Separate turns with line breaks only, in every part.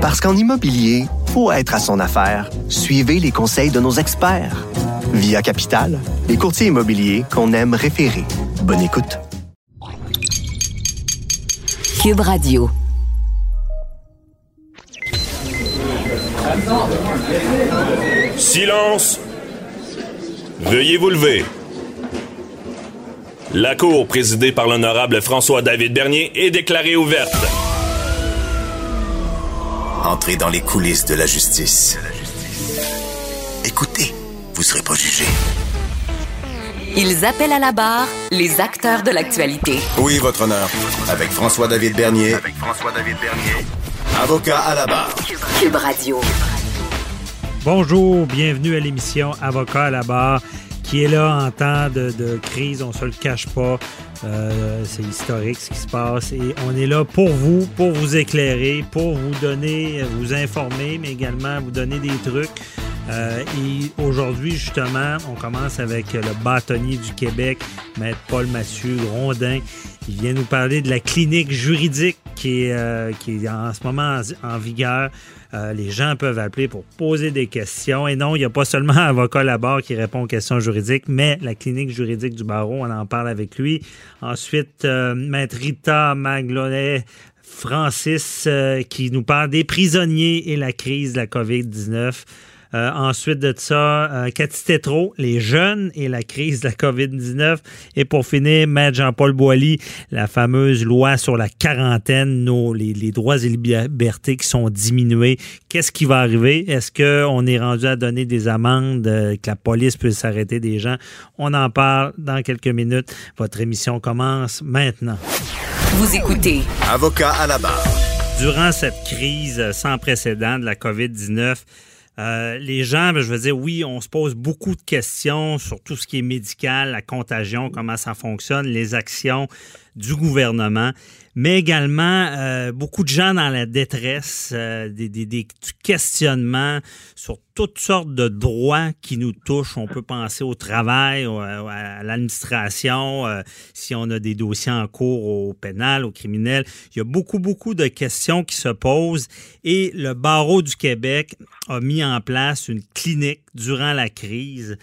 Parce qu'en immobilier, faut être à son affaire. Suivez les conseils de nos experts. Via Capital, les courtiers immobiliers qu'on aime référer. Bonne écoute.
Cube Radio.
Silence! Veuillez vous lever. La Cour, présidée par l'honorable François-David Bernier, est déclarée ouverte.
Entrez dans les coulisses de la justice. Écoutez, vous serez pas jugé.
Ils appellent à la barre les acteurs de l'actualité.
Oui, votre honneur. Avec François-David Bernier.
Avec François-David Bernier.
Avocat à la barre.
Cube Radio.
Bonjour, bienvenue à l'émission Avocat à la barre qui est là en temps de, de crise, on se le cache pas. Euh, c'est historique ce qui se passe et on est là pour vous, pour vous éclairer, pour vous donner, vous informer, mais également vous donner des trucs. Euh, et aujourd'hui, justement, on commence avec le bâtonnier du Québec, Maître Paul Mathieu Rondin. Il vient nous parler de la clinique juridique qui est, euh, qui est en ce moment en, en vigueur. Euh, les gens peuvent appeler pour poser des questions. Et non, il n'y a pas seulement un avocat là-bas qui répond aux questions juridiques, mais la clinique juridique du barreau, on en parle avec lui. Ensuite, euh, Maître Rita Maglonet, Francis, euh, qui nous parle des prisonniers et la crise de la COVID-19. Euh, ensuite de ça, euh, Cathy Tétrault, les jeunes et la crise de la COVID-19. Et pour finir, Maître Jean-Paul Boilly, la fameuse loi sur la quarantaine, nos, les, les, droits et libertés qui sont diminués. Qu'est-ce qui va arriver? Est-ce qu'on est rendu à donner des amendes, euh, que la police peut s'arrêter des gens? On en parle dans quelques minutes. Votre émission commence maintenant.
Vous écoutez.
Avocat à la barre.
Durant cette crise sans précédent de la COVID-19, euh, les gens, ben, je veux dire, oui, on se pose beaucoup de questions sur tout ce qui est médical, la contagion, comment ça fonctionne, les actions du gouvernement, mais également euh, beaucoup de gens dans la détresse, euh, des, questionnements sur toutes sortes de droits qui nous touchent. On peut penser au travail, au, à l'administration, euh, si on a des dossiers en cours au pénal, au criminel. Il y a beaucoup, beaucoup de questions qui se posent et le barreau du Québec a mis en place une clinique durant la crise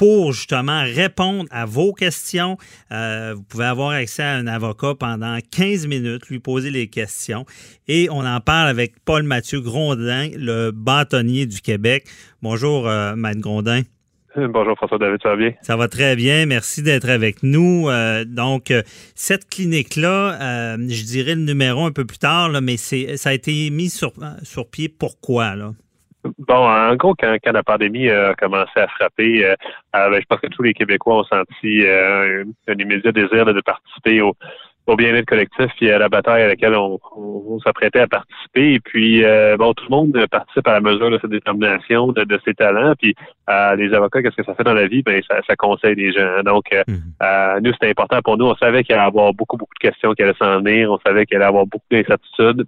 pour justement répondre à vos questions. Euh, vous pouvez avoir accès à un avocat pendant 15 minutes, lui poser les questions. Et on en parle avec Paul Mathieu Grondin, le bâtonnier du Québec. Bonjour, euh, Maître Grondin.
Bonjour François David, ça va bien?
Ça va très bien, merci d'être avec nous. Euh, donc, cette clinique-là, euh, je dirais le numéro un peu plus tard, là, mais ça a été mis sur, sur pied. Pourquoi? Là?
Bon, en gros, quand, quand, la pandémie a commencé à frapper, euh, ben, je pense que tous les Québécois ont senti euh, un, un, immédiat désir de participer au, au bien-être collectif et à la bataille à laquelle on, on, on s'apprêtait à participer. Et puis, euh, bon, tout le monde participe à la mesure de sa détermination, de, de ses talents. Puis, euh, les avocats, qu'est-ce que ça fait dans la vie? Ben, ça, ça conseille les gens. Donc, mmh. nous, c'était important pour nous. On savait qu'il allait y avoir beaucoup, beaucoup de questions qui allaient s'en venir. On savait qu'il allait y avoir beaucoup d'incertitudes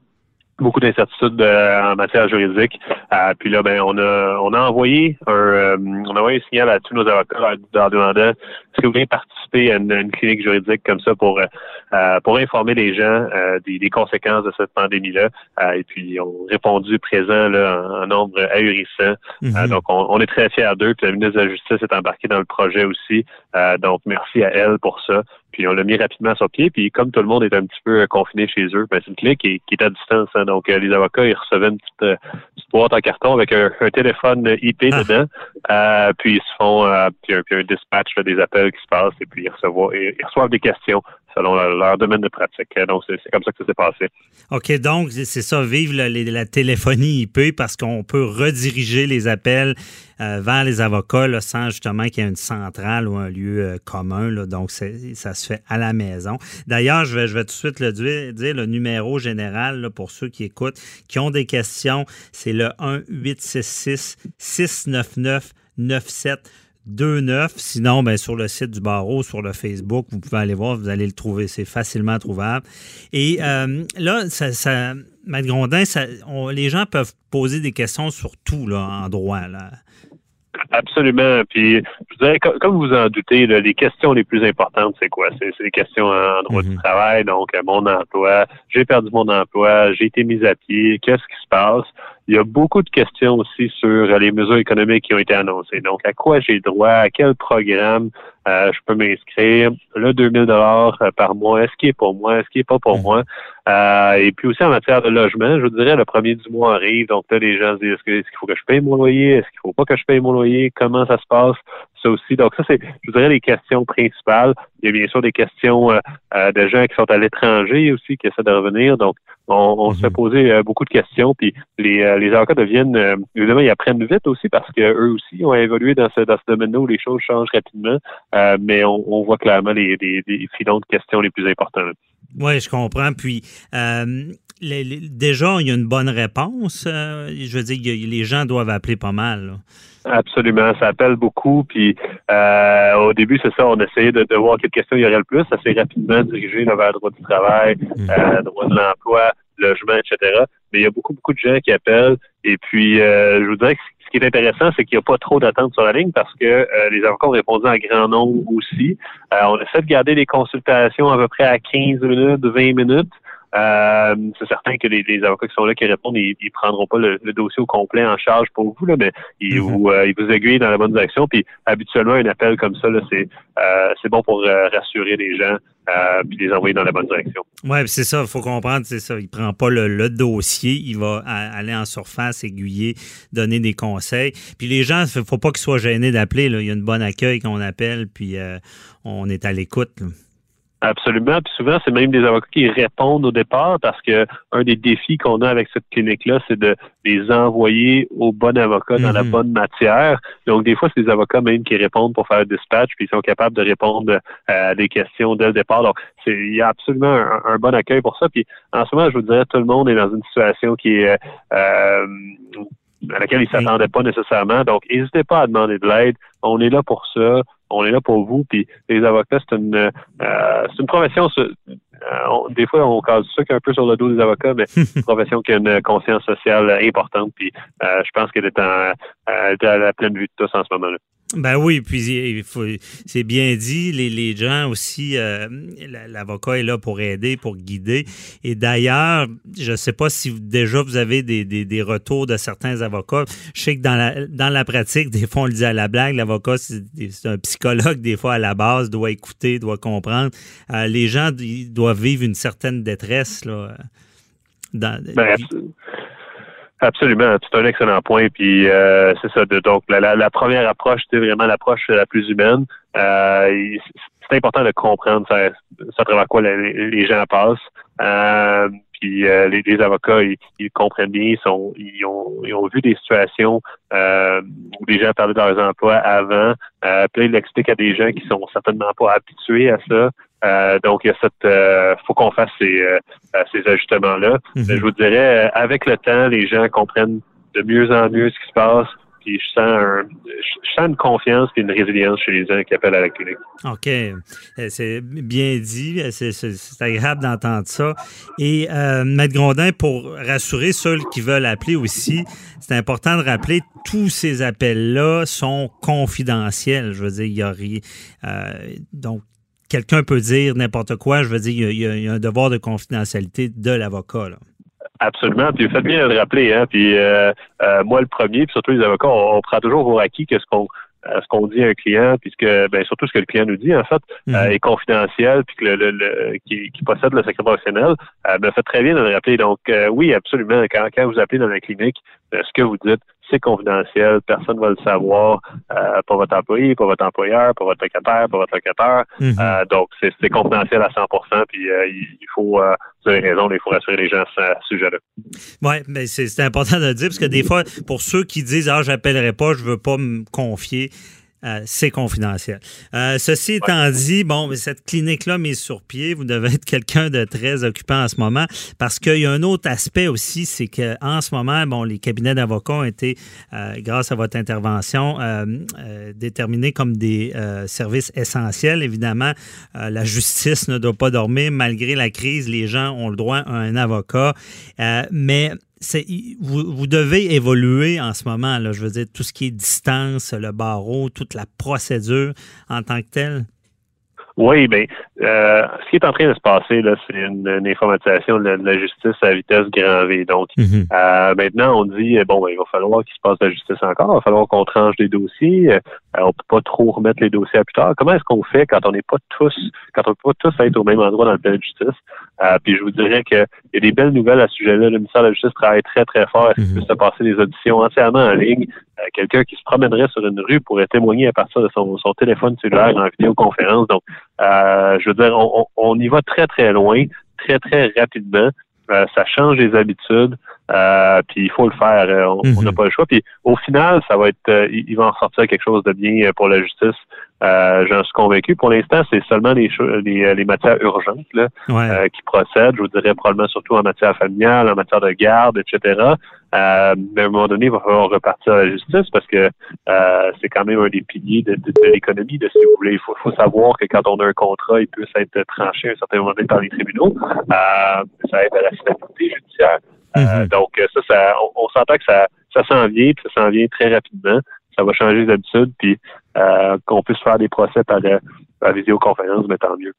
beaucoup d'incertitudes euh, en matière juridique. Euh, puis là, ben, on a on a envoyé un euh, on a envoyé un signal à tous nos avocats en est-ce que vous voulez participer à une, une, clinique juridique comme ça pour euh, pour informer les gens des, des, conséquences de cette pandémie-là. et puis on a répondu présent là, en, en nombre ahurissant. Mm-hmm. donc on, on, est très fiers d'eux. Puis la ministre de la Justice est embarquée dans le projet aussi. donc merci à elle pour ça. Puis on l'a mis rapidement sur pied. Puis comme tout le monde est un petit peu confiné chez eux, ben, c'est une clinique qui, qui, est à distance. Hein. donc euh, les avocats, ils recevaient une petite, euh, petite boîte en carton avec un, un téléphone IP ah. dedans. Euh, puis ils se font euh, puis un, puis un dispatch là, des appels qui se passent et puis ils reçoivent, ils reçoivent des questions selon leur, domaine de pratique. Donc, c'est comme ça que ça s'est passé.
OK, donc c'est ça, vive la, téléphonie IP parce qu'on peut rediriger les appels euh, vers les avocats sans justement qu'il y ait une centrale ou un lieu euh, commun. Donc, ça se fait à la maison. D'ailleurs, je vais, je vais tout de suite le dire, le numéro général pour ceux qui écoutent, qui ont des questions, c'est le 1-866-699-97 29. Sinon, ben, sur le site du barreau, sur le Facebook, vous pouvez aller voir, vous allez le trouver. C'est facilement trouvable. Et euh, là, ça, Grondin, ça, on, les gens peuvent poser des questions sur tout là, en droit. Là.
Absolument. Puis, je dirais, comme vous en doutez, les questions les plus importantes, c'est quoi? C'est les questions en droit du
Mhm.
travail, donc euh, mon emploi, j'ai perdu mon emploi, j'ai été mis à pied, qu'est-ce qui se passe? Il y a beaucoup de questions aussi sur les mesures économiques qui ont été annoncées. Donc, à quoi j'ai droit, à quel programme? Je peux m'inscrire, le 2000 dollars euh, par mois, est-ce qu'il est pour moi, est-ce qu'il est pas pour
Mhm.
moi? Euh, et puis aussi en matière de logement, je vous dirais, le premier du mois arrive, donc là, les gens se disent, est-ce qu'il faut que je paye mon loyer? Est-ce qu'il faut pas que je paye mon loyer? Comment ça se passe? Ça aussi. Donc, ça, c'est, je vous dirais, les questions principales. Il y a bien sûr des questions euh, euh, de gens qui sont à l'étranger aussi, qui essaient de revenir. Donc, on, on se fait
Mhm.
poser euh, beaucoup de questions, puis les, euh, les avocats deviennent, euh, évidemment, ils apprennent vite aussi parce que eux aussi ont évolué dans ce, dans ce domaine-là où les choses changent rapidement, Euh, mais on, on voit clairement les, les, les filons de questions les plus importantes.
Oui, je comprends. Puis, euh, les- les- déjà, il y a une bonne réponse. euh, je veux dire, les gens doivent appeler pas mal. là.
Absolument, ça appelle beaucoup. Puis euh, au début, c'est ça, on essayait de, de voir quelles questions il y aurait le plus. Ça s'est rapidement dirigé vers le droit du travail, euh, droit de l'emploi, logement, etc. Mais il y a beaucoup, beaucoup de gens qui appellent. Et puis, euh, je vous dirais que ce qui est intéressant, c'est qu'il n'y a pas trop d'attente sur la ligne parce que euh, les avocats ont répondu en grand nombre aussi. Euh, on essaie de garder les consultations à peu près à 15 minutes, 20 minutes. Euh, c'est certain que les, les avocats qui sont là qui répondent, ils, ils prendront pas le, le dossier au complet en charge pour vous, là, mais ils,
Mhm.
vous, euh, ils vous aiguillent dans la bonne direction. Puis habituellement, un appel comme ça, là, c'est euh, c'est bon pour rassurer les gens puis les envoyer dans la bonne direction.
Oui, c'est ça, il faut comprendre, c'est ça. Il prend pas le, le dossier, il va aller en surface, aiguiller, donner des conseils. Puis les gens, il faut pas qu'ils soient gênés d'appeler. Il y a une bonne accueil qu'on appelle, puis on est à l'écoute.
Absolument. Puis souvent, c'est même des avocats qui répondent au départ parce que un des défis qu'on a avec cette clinique-là, c'est de les envoyer au bon avocat dans la
Mhm.
bonne matière. Donc, des fois, c'est des avocats même qui répondent pour faire le dispatch, puis ils sont capables de répondre euh, à des questions dès le départ. Donc, c'est, il y a absolument un, un bon accueil pour ça. Puis, en ce moment, je vous dirais, tout le monde est dans une situation qui est euh, à laquelle ils s'attendaient pas nécessairement. Donc, n'hésitez pas à demander de l'aide. On est là pour ça. On est là pour vous. Puis, les avocats, c'est une, euh, c'est une profession. euh, on- des fois, on casse ça un peu sur le dos des avocats, mais c'est une profession qui a une conscience sociale importante. Puis, euh, je pense qu'elle est, en, elle est à la pleine vue de tous en ce moment-là.
Ben oui, puis il faut, c'est bien dit. Les, les gens aussi, euh, la- l'avocat est là pour aider, pour guider. Et d'ailleurs, je ne sais pas si déjà vous avez des, des, des retours de certains avocats. Je sais que dans la, dans la pratique, des fois on le dit à la blague, l'avocat c'est un psychologue des fois à la base, doit écouter, doit comprendre. Euh, les gens ils doivent vivre une certaine détresse là. Dans,
Ben, absolument, c'est un excellent point. Puis euh, c'est ça. de- donc la, la- la première approche, c'est vraiment l'approche la plus humaine. Euh, c'est important de comprendre ça, ça à travers quoi les, les gens passent. Euh, puis euh, les, les avocats, ils, ils comprennent bien, ils, sont, ils, ont, ils ont vu des situations euh, où les gens parlaient de leurs emplois avant. Euh, puis là, ils l'expliquent à des gens qui sont certainement pas habitués à ça. Euh, donc, il y a cette, euh, faut qu'on fasse ces, euh, euh, ces ajustements-là.
Mhm.
Mais je vous dirais, euh, avec le temps, les gens comprennent de mieux en mieux ce qui se passe. Puis je sens, une confiance et une résilience chez les gens qui appellent à la clinique.
OK. Euh, C'est bien dit. C'est- C'est agréable d'entendre ça. Et euh, Maître Grondin, pour rassurer ceux qui veulent appeler aussi, c'est important de rappeler tous ces appels-là sont confidentiels. Je veux dire, il y a rien. euh, donc, quelqu'un peut dire n'importe quoi. Je veux dire, il y a un devoir de confidentialité de l'avocat.
Absolument. Puis vous faites bien de le rappeler. Hein? Puis euh, euh, moi, le premier, puis surtout les avocats, on, on prend toujours pour acquis que ce qu'on euh, ce qu'on dit à un client, puisque ben, surtout ce que le client nous dit, en fait,
Mhm.
euh, est confidentiel, puis que le, le, le- qui, qui possède le secret professionnel, euh, ben, faites très bien de le rappeler. Donc, euh, oui, absolument. Quand, quand vous appelez dans la clinique, ce que vous dites, c'est confidentiel, personne ne va le savoir, euh, pas votre employé, pas votre employeur, pas votre locataire, pas votre locataire.
Mhm.
Euh, donc, c'est confidentiel à 100 puis euh, il, faut, euh, vous avez raison, il faut rassurer les gens à ce sujet-là.
Oui, mais c'est c'est important de le dire parce que des fois, pour ceux qui disent Ah, j'appellerai pas, je veux pas me confier. Euh, c'est confidentiel. Euh, ceci étant dit, bon, cette clinique-là mise sur pied, vous devez être quelqu'un de très occupant en ce moment parce qu'il y a un autre aspect aussi, c'est qu'en ce moment, bon, les cabinets d'avocats ont été, euh, grâce à votre intervention, euh, déterminés comme des services essentiels. Évidemment, la justice ne doit pas dormir. Malgré la crise, les gens ont le droit à un avocat. Mais vous, vous, devez évoluer en ce moment, là, je veux dire, tout ce qui est distance, le barreau, toute la procédure en tant que telle?
Oui, bien, euh, ce qui est en train de se passer, là, c'est une, informatisation de la, justice à vitesse grand V. Donc, mhm. euh, maintenant, on dit, bon, ben, il va falloir qu'il se passe la justice encore, il va falloir qu'on tranche des dossiers, euh, on peut pas trop remettre les dossiers à plus tard. Comment est-ce qu'on fait quand on n'est pas tous, quand on peut pas tous être au même endroit dans le palais de justice? Euh, puis je vous dirais qu'il y a des belles nouvelles à ce sujet-là. Le ministère de la Justice travaille très, très fort. Est-ce qu'il mhm. se passer des auditions entièrement en ligne? Quelqu'un qui se promènerait sur une rue pourrait témoigner à partir de son, son téléphone cellulaire en vidéoconférence. Donc, euh, je veux dire, on, y va très, très loin, très, très rapidement. Euh, ça change les habitudes, euh, puis il faut le faire. on n'a mhm. pas le choix. Puis au final, ça va être, il, va en sortir quelque chose de bien pour la justice. Euh, J'en suis convaincu. Pour l'instant, c'est seulement les, les, les, matières urgentes là, euh, qui procèdent. Je vous dirais probablement surtout en matière familiale, en matière de garde, etc. Euh, mais à un moment donné, il va falloir repartir à la justice parce que euh, c'est quand même un des piliers de, de, l'économie, de si vous voulez. Il faut, faut, savoir que quand on a un contrat, il peut être tranché à un certain moment donné par les tribunaux. Euh, ça aide à la stabilité judiciaire. Mm-hmm. donc ça, ça on, on s'entend que ça, ça s'en vient, puis ça s'en vient très rapidement ça va changer les habitudes, puis euh, qu'on puisse faire des procès par, euh, la visioconférence, mais tant mieux.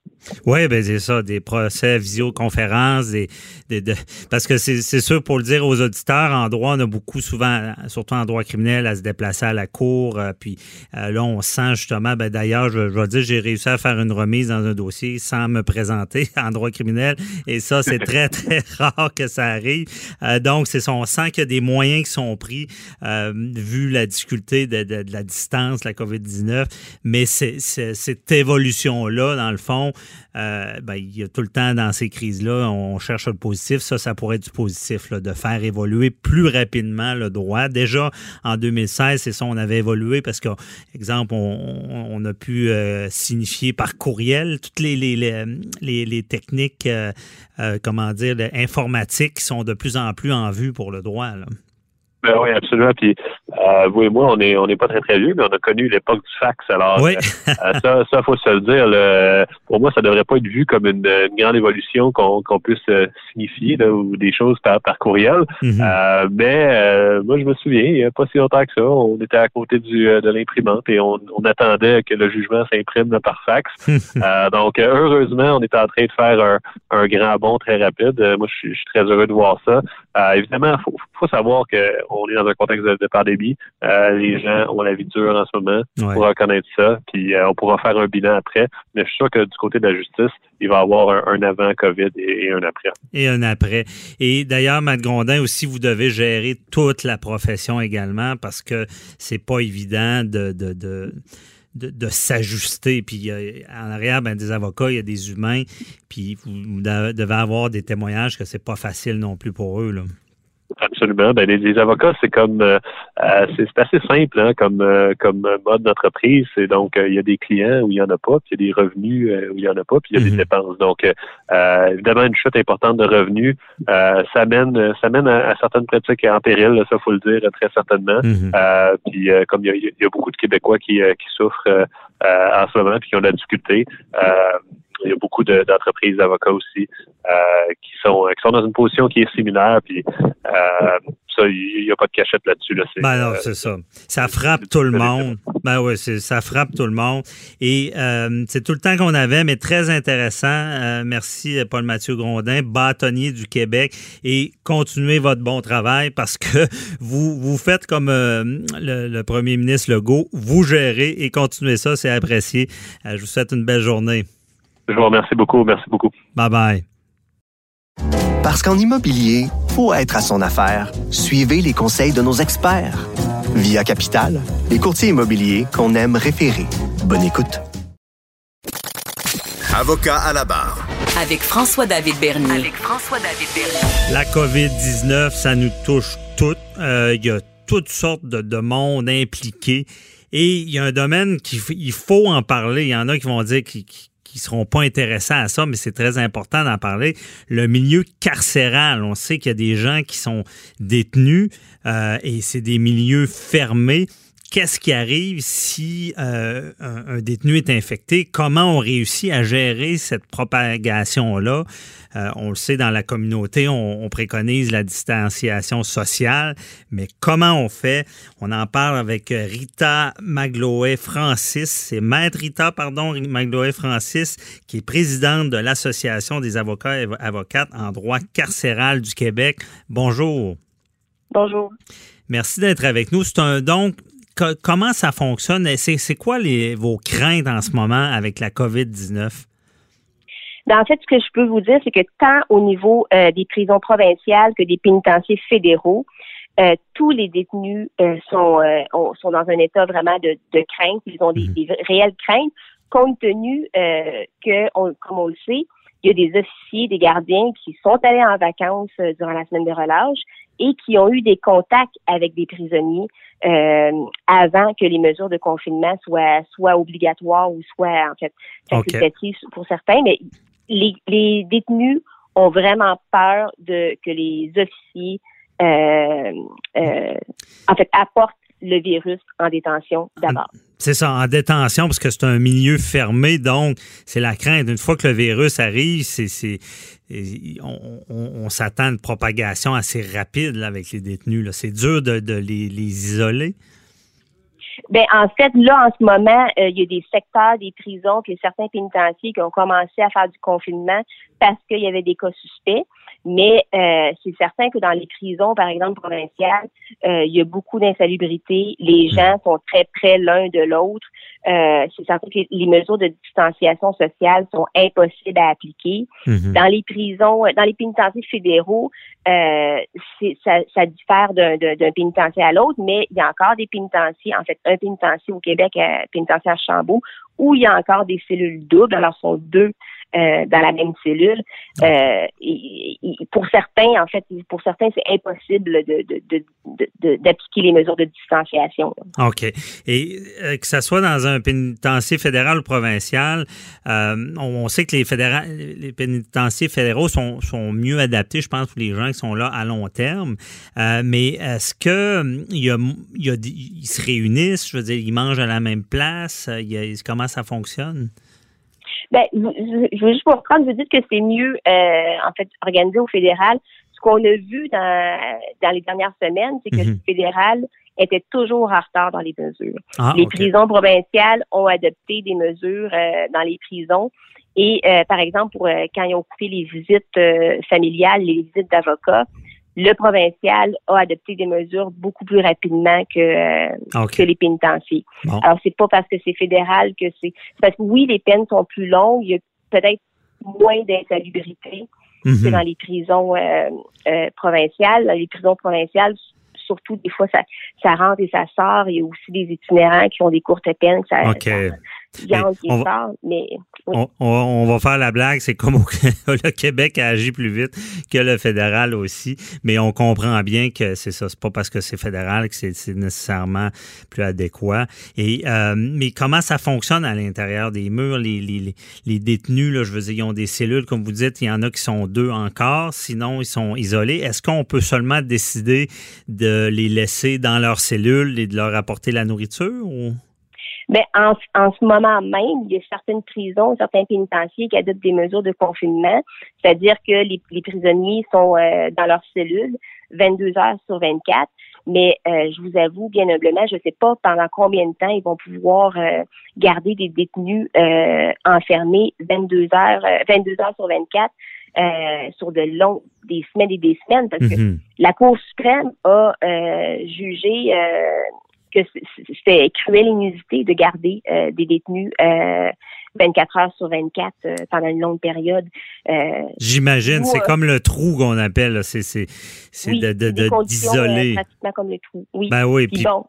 Oui, ben c'est ça, des procès visioconférence, des, des, parce que c'est sûr pour le dire aux auditeurs, en droit, on a beaucoup souvent, surtout en droit criminel, à se déplacer à la cour. Euh, puis euh, là, on sent justement, ben d'ailleurs, je, je vais dire, j'ai réussi à faire une remise dans un dossier sans me présenter en droit criminel. Et ça, c'est très, très rare que ça arrive. Euh, donc, c'est on sent qu'il y a des moyens qui sont pris, vu la difficulté de, de, de, la distance, la COVID-19. Mais cette évolution-là, dans le fond, euh, ben, il y a tout le temps dans ces crises-là, on cherche le positif. Ça, ça pourrait être du positif, de faire évoluer plus rapidement le droit. Déjà, en 2016, c'est ça, on avait évolué parce que, exemple, on, a pu euh, signifier par courriel toutes les, techniques, euh, comment dire, informatiques qui sont de plus en plus en vue pour le droit.
Ben oui, absolument. Puis euh, vous et moi, on est on n'est pas très très vieux, mais on a connu l'époque du fax. Alors
oui.
euh, ça, ça faut se le dire. Le, pour moi, ça devrait pas être vu comme une, une grande évolution qu'on qu'on puisse euh, signifier là, ou des choses par, par courriel. Mm-hmm. euh, mais euh, moi, je me souviens, il n'y a pas si longtemps que ça, on était à côté du euh, de l'imprimante et on, on, attendait que le jugement s'imprime par fax. donc heureusement, on est en train de faire un, un grand bond très rapide. moi, je suis, je suis très heureux de voir ça. Évidemment, faut faut savoir que on est dans un contexte de, pandémie. Euh, les gens ont la vie dure en ce moment. On pourra reconnaître ça, puis euh, on pourra faire un bilan après. Mais je suis sûr que du côté de la justice, il va y avoir un, avant COVID et, un après.
Et un après. Et d'ailleurs, Matt Grondin, aussi, vous devez gérer toute la profession également parce que c'est pas évident de, de, de s'ajuster. Puis en arrière, ben, des avocats, il y a des humains. Puis vous devez avoir des témoignages que c'est pas facile non plus pour eux.
Absolument. Ben, les, avocats, c'est comme euh, euh, c'est assez simple hein, comme euh, comme mode d'entreprise. C'est donc il y a des clients où il y en a pas, puis il y a des revenus où il y en a pas, puis il y a des mhm. dépenses. Donc évidemment une chute importante de revenus, ça mène ça mène à, certaines pratiques en péril, ça faut le dire très certainement. Mhm. puis comme il y, a, beaucoup de Québécois qui, qui souffrent en ce moment, puis qui ont de la difficulté il y a beaucoup d'entreprises d'avocats aussi euh, qui sont qui sont dans une position qui est similaire. Puis euh, ça, il n'y a pas de cachette là-dessus. Là.
Ben non, euh, c'est ça. Ça frappe tout le monde. Ben oui, ça frappe tout le monde. Et c'est tout le temps qu'on avait, mais très intéressant. merci, Paul Mathieu Grondin, bâtonnier du Québec. Et continuez votre bon travail parce que vous, vous faites comme le, le, premier ministre Legault, vous gérez et continuez ça, c'est apprécié. je vous souhaite une belle journée.
Je vous remercie beaucoup. Merci beaucoup.
Bye bye.
Parce qu'en immobilier, pour être à son affaire, suivez les conseils de nos experts. Via Capital, les courtiers immobiliers qu'on aime référer. Bonne écoute.
Avocat à la barre.
Avec François-David Bernier. Avec François-David
Bernier. La COVID-19, ça nous touche toutes. Euh, il y a toutes sortes de, de monde impliqué. Et il y a un domaine qu'il faut en parler. Il y en a qui vont dire qu'ils qui seront pas intéressants à ça, mais c'est très important d'en parler. Le milieu carcéral, on sait qu'il y a des gens qui sont détenus euh, et c'est des milieux fermés qu'est-ce qui arrive si euh, un, détenu est infecté? Comment on réussit à gérer cette propagation-là? Euh, on le sait, dans la communauté, on, préconise la distanciation sociale, mais comment on fait? On en parle avec Rita Magloé-Francis. C'est Maître Rita, pardon, Magloé-Francis, qui est présidente de l'Association des avocats et avocates en droit carcéral du Québec. Bonjour.
Bonjour.
Merci d'être avec nous. C'est un donc comment ça fonctionne? C'est quoi les, vos craintes en ce moment avec la COVID-19?
Ben, en fait, ce que je peux vous dire, c'est que tant au niveau euh, des prisons provinciales que des pénitenciers fédéraux, euh, tous les détenus euh, sont, sont dans un état vraiment de, crainte. Ils ont des, mhm. réelles craintes, compte tenu que, comme on le sait, il y a des officiers, des gardiens qui sont allés en vacances durant la semaine de relâche et qui ont eu des contacts avec des prisonniers euh, avant que les mesures de confinement soient soit obligatoires ou soit en fait facultatives pour certains. Mais les, les, détenus ont vraiment peur de que les officiers euh, euh, en fait apportent le virus en détention d'abord.
C'est ça, en détention, parce que c'est un milieu fermé, donc c'est la crainte. Une fois que le virus arrive, c'est, on, s'attend à une propagation assez rapide avec les détenus. C'est dur de, les, isoler.
Ben, en fait, là, en ce moment, euh, il y a des secteurs des prisons, puis certains pénitenciers qui ont commencé à faire du confinement parce qu'il y avait des cas suspects. Mais euh, c'est certain que dans les prisons, par exemple provinciales, euh, il y a beaucoup d'insalubrité. Les gens sont très près l'un de l'autre. Euh, c'est certain que les mesures de distanciation sociale sont impossibles à appliquer. Hmm. Dans les prisons, dans les pénitenciers fédéraux, euh, ça, ça diffère d'un pénitencier à l'autre, mais il y a encore des pénitenciers, en fait, un pénitencier au Québec, un pénitencier à Chambault, où il y a encore des cellules doubles. Alors, ce sont deux euh, dans la même cellule. Euh, et, pour certains, en fait, pour certains, c'est impossible d'appliquer de, de, les mesures de distanciation.
OK. Et euh, que ce soit dans un pénitencier fédéral ou provincial, on, sait que les, les pénitenciers fédéraux sont, sont, mieux adaptés, je pense, pour les gens qui sont là à long terme. mais est-ce que il y a, il y a, ils se réunissent, je veux dire, ils mangent à la même place? Il y a, comment ça fonctionne?
Ben, je veux juste vous reprendre, vous dites que c'est mieux, euh, en fait, organisé au fédéral. Ce qu'on a vu dans, dans les dernières semaines, c'est que le mhm. fédéral était toujours en retard dans les mesures. Ah, les prisons provinciales ont adopté des mesures euh, dans les prisons. Et euh, par exemple, pour quand ils ont coupé les visites familiales, les visites d'avocats, le provincial a adopté des mesures beaucoup plus rapidement que, euh, que les pénitenciers. Alors, c'est pas parce que c'est fédéral que c'est... Parce que oui, les peines sont plus longues, il y a peut-être moins d'insalubrité que mhm. dans les prisons euh, euh, provinciales. Dans les prisons provinciales, surtout, des fois, ça, ça rentre et ça sort. Il y a aussi des itinérants qui ont des courtes peines. Ça,
on, va faire la blague, c'est comme le Québec a agi plus vite que le fédéral aussi, mais on comprend bien que c'est ça, c'est pas parce que c'est fédéral que c'est nécessairement plus adéquat. Et euh, mais comment ça fonctionne à l'intérieur des murs les, les, les, détenus là, je veux dire, ils ont des cellules comme vous dites, il y en a qui sont deux encore, sinon ils sont isolés. Est-ce qu'on peut seulement décider de les laisser dans leurs cellules et de leur apporter la nourriture ou?
Mais en, en ce moment même, il y a certaines prisons, certains pénitenciers qui adoptent des mesures de confinement, c'est-à-dire que les, les, prisonniers sont euh, dans leurs cellules 22 heures sur 24. Mais euh, je vous avoue, bien humblement, je ne sais pas pendant combien de temps ils vont pouvoir euh, garder des détenus enfermés 22 heures, 22 heures sur 24 sur de longs, des semaines et des semaines, parce que mm-hmm. la Cour suprême a jugé que c'était cruelle inusité de garder euh, des détenus 24 euh, heures sur 24 euh, pendant une longue période.
J'imagine, c'est comme le trou qu'on appelle, c'est c'est de d'isoler.
pratiquement comme le trou. Oui.
Ben oui. Puis, bon,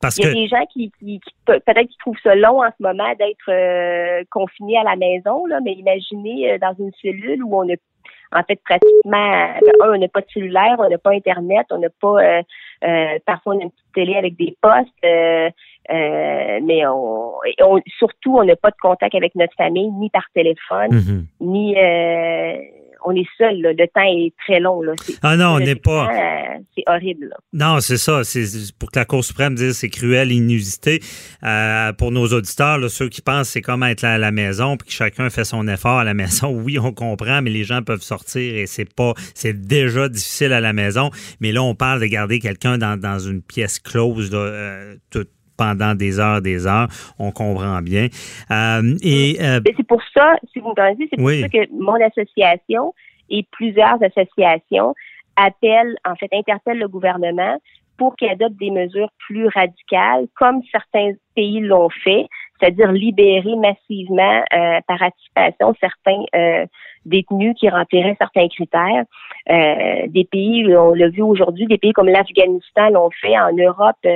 parce il y a des gens qui, qui, peut-être qui trouvent ça long en ce moment d'être confinés à la maison, là, mais imaginez dans une cellule où on a en fait, pratiquement, un, on n'a pas de cellulaire, on n'a pas Internet, on n'a pas, euh, euh, parfois on a une petite télé avec des postes, euh, mais on, surtout, on n'a pas de contact avec notre famille, ni par téléphone, mm-hmm. ni on est seul. Le temps est très long. Là.
Ah non, on n'est pas.
Euh, c'est horrible.
Non, c'est ça. C'est pour que la Cour suprême dise c'est cruel, inusité. Euh, pour nos auditeurs, là, ceux qui pensent c'est comme être à la maison, puis que chacun fait son effort à la maison. Oui, on comprend, mais les gens peuvent sortir et c'est pas, c'est déjà difficile à la maison. Mais là, on parle de garder quelqu'un dans, dans une pièce close, là, euh, toute pendant des heures, des heures. On comprend bien. Euh, et
euh, c'est pour ça, si vous me permettez, c'est pour ça que mon association et plusieurs associations appellent, en fait, interpellent le gouvernement pour qu'il adopte des mesures plus radicales, comme certains pays l'ont fait, c'est-à-dire libérer massivement euh, par anticipation certains euh, détenus qui rempliraient certains critères. Euh, des pays, on l'a vu aujourd'hui, des pays comme l'Afghanistan l'ont fait, en Europe,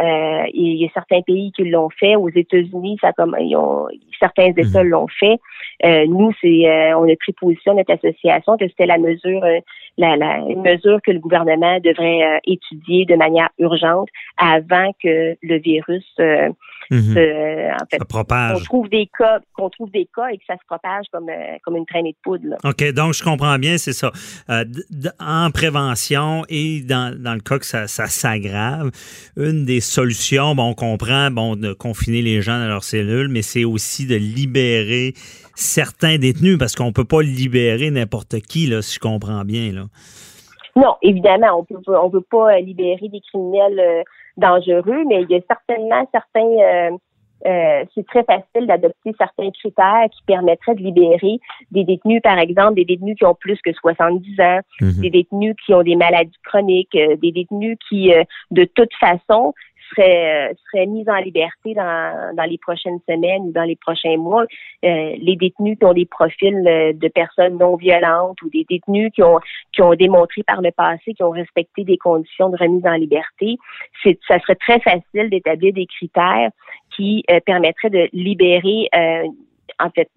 euh, il y a certains pays qui l'ont fait. Aux États-Unis, ça comme ils ont, certains États mhm. l'ont fait. Euh, nous, c'est euh, on a pris position notre association que c'était la mesure, la, la une mesure que le gouvernement devrait étudier de manière urgente avant que le virus
Mhm. Euh, en fait, propage.
Qu'on trouve des cas, qu'on trouve des cas et que ça se propage comme, euh, comme une traînée de poudre.
OK, donc je comprends bien, c'est ça. Euh, en prévention et dans, dans, le cas que ça, ça s'aggrave, une des solutions, bon, on comprend, bon, de confiner les gens dans leurs cellules, mais c'est aussi de libérer certains détenus parce qu'on peut pas libérer n'importe qui, là, si je comprends bien, là.
Non, évidemment, on peut on peut pas libérer des criminels dangereux, mais il y a certainement certains euh, euh, c'est très facile d'adopter certains critères qui permettraient de libérer des détenus, par exemple, des détenus qui ont plus que 70 ans, mhm. des détenus qui ont des maladies chroniques, euh, des détenus qui, de toute façon, seraient, euh, seraient mises en liberté dans, dans les prochaines semaines ou dans les prochains mois. Euh, les détenus qui ont des profils euh, de personnes non violentes ou des détenus qui ont qui ont démontré par le passé qui ont respecté des conditions de remise en liberté, ça serait très facile d'établir des critères qui permettraient de libérer en fait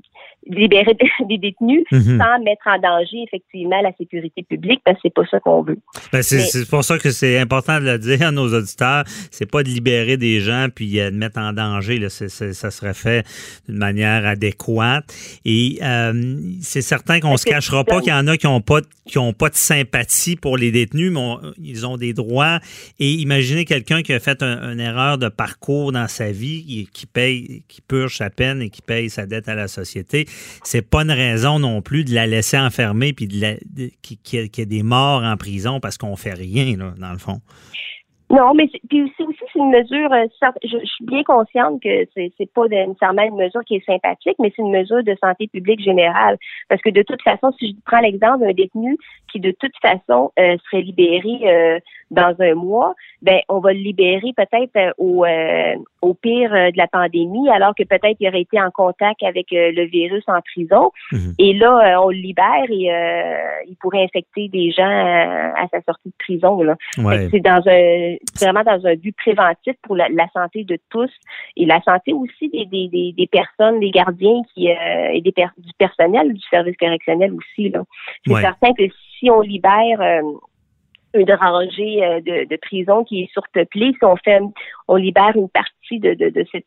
libérer des détenus mhm. sans mettre en danger effectivement la sécurité publique parce que c'est pas ça qu'on veut.
Ben c'est pour ça que c'est important de le dire à nos auditeurs, c'est pas de libérer des gens puis euh, de mettre en danger là, ça serait fait d'une manière adéquate et euh, c'est certain qu'on se cachera pas qu'il y en a qui ont pas qui ont pas de sympathie pour les détenus mais ils ont des droits et imaginez quelqu'un qui a fait une erreur de parcours dans sa vie qui paye qui purge sa peine et qui paye sa dette à la société c'est pas une raison non plus de la laisser enfermer puis de, qu'il y, ait des morts en prison parce qu'on fait rien, là, dans le fond.
Non, mais puis aussi, aussi c'est une mesure. Euh, je, suis bien consciente que c'est c'est pas nécessairement une mesure qui est sympathique, mais c'est une mesure de santé publique générale. Parce que de toute façon, si je prends l'exemple d'un détenu qui de toute façon euh, serait libéré euh, dans un mois, ben on va le libérer peut-être au au pire de la pandémie, alors que peut-être il aurait été en contact avec le virus en prison. Mhm. Et là, on le libère et il pourrait infecter des gens à sa sortie de prison. Là. C'est dans un vraiment dans un but préventif pour la, santé de tous et la santé aussi des, des, des, personnes, des gardiens qui euh, et des du personnel du service correctionnel aussi. C'est certain que si on libère euh, une rangée euh, de, prison qui est surpeuplée, si on fait on libère une partie de, de, cette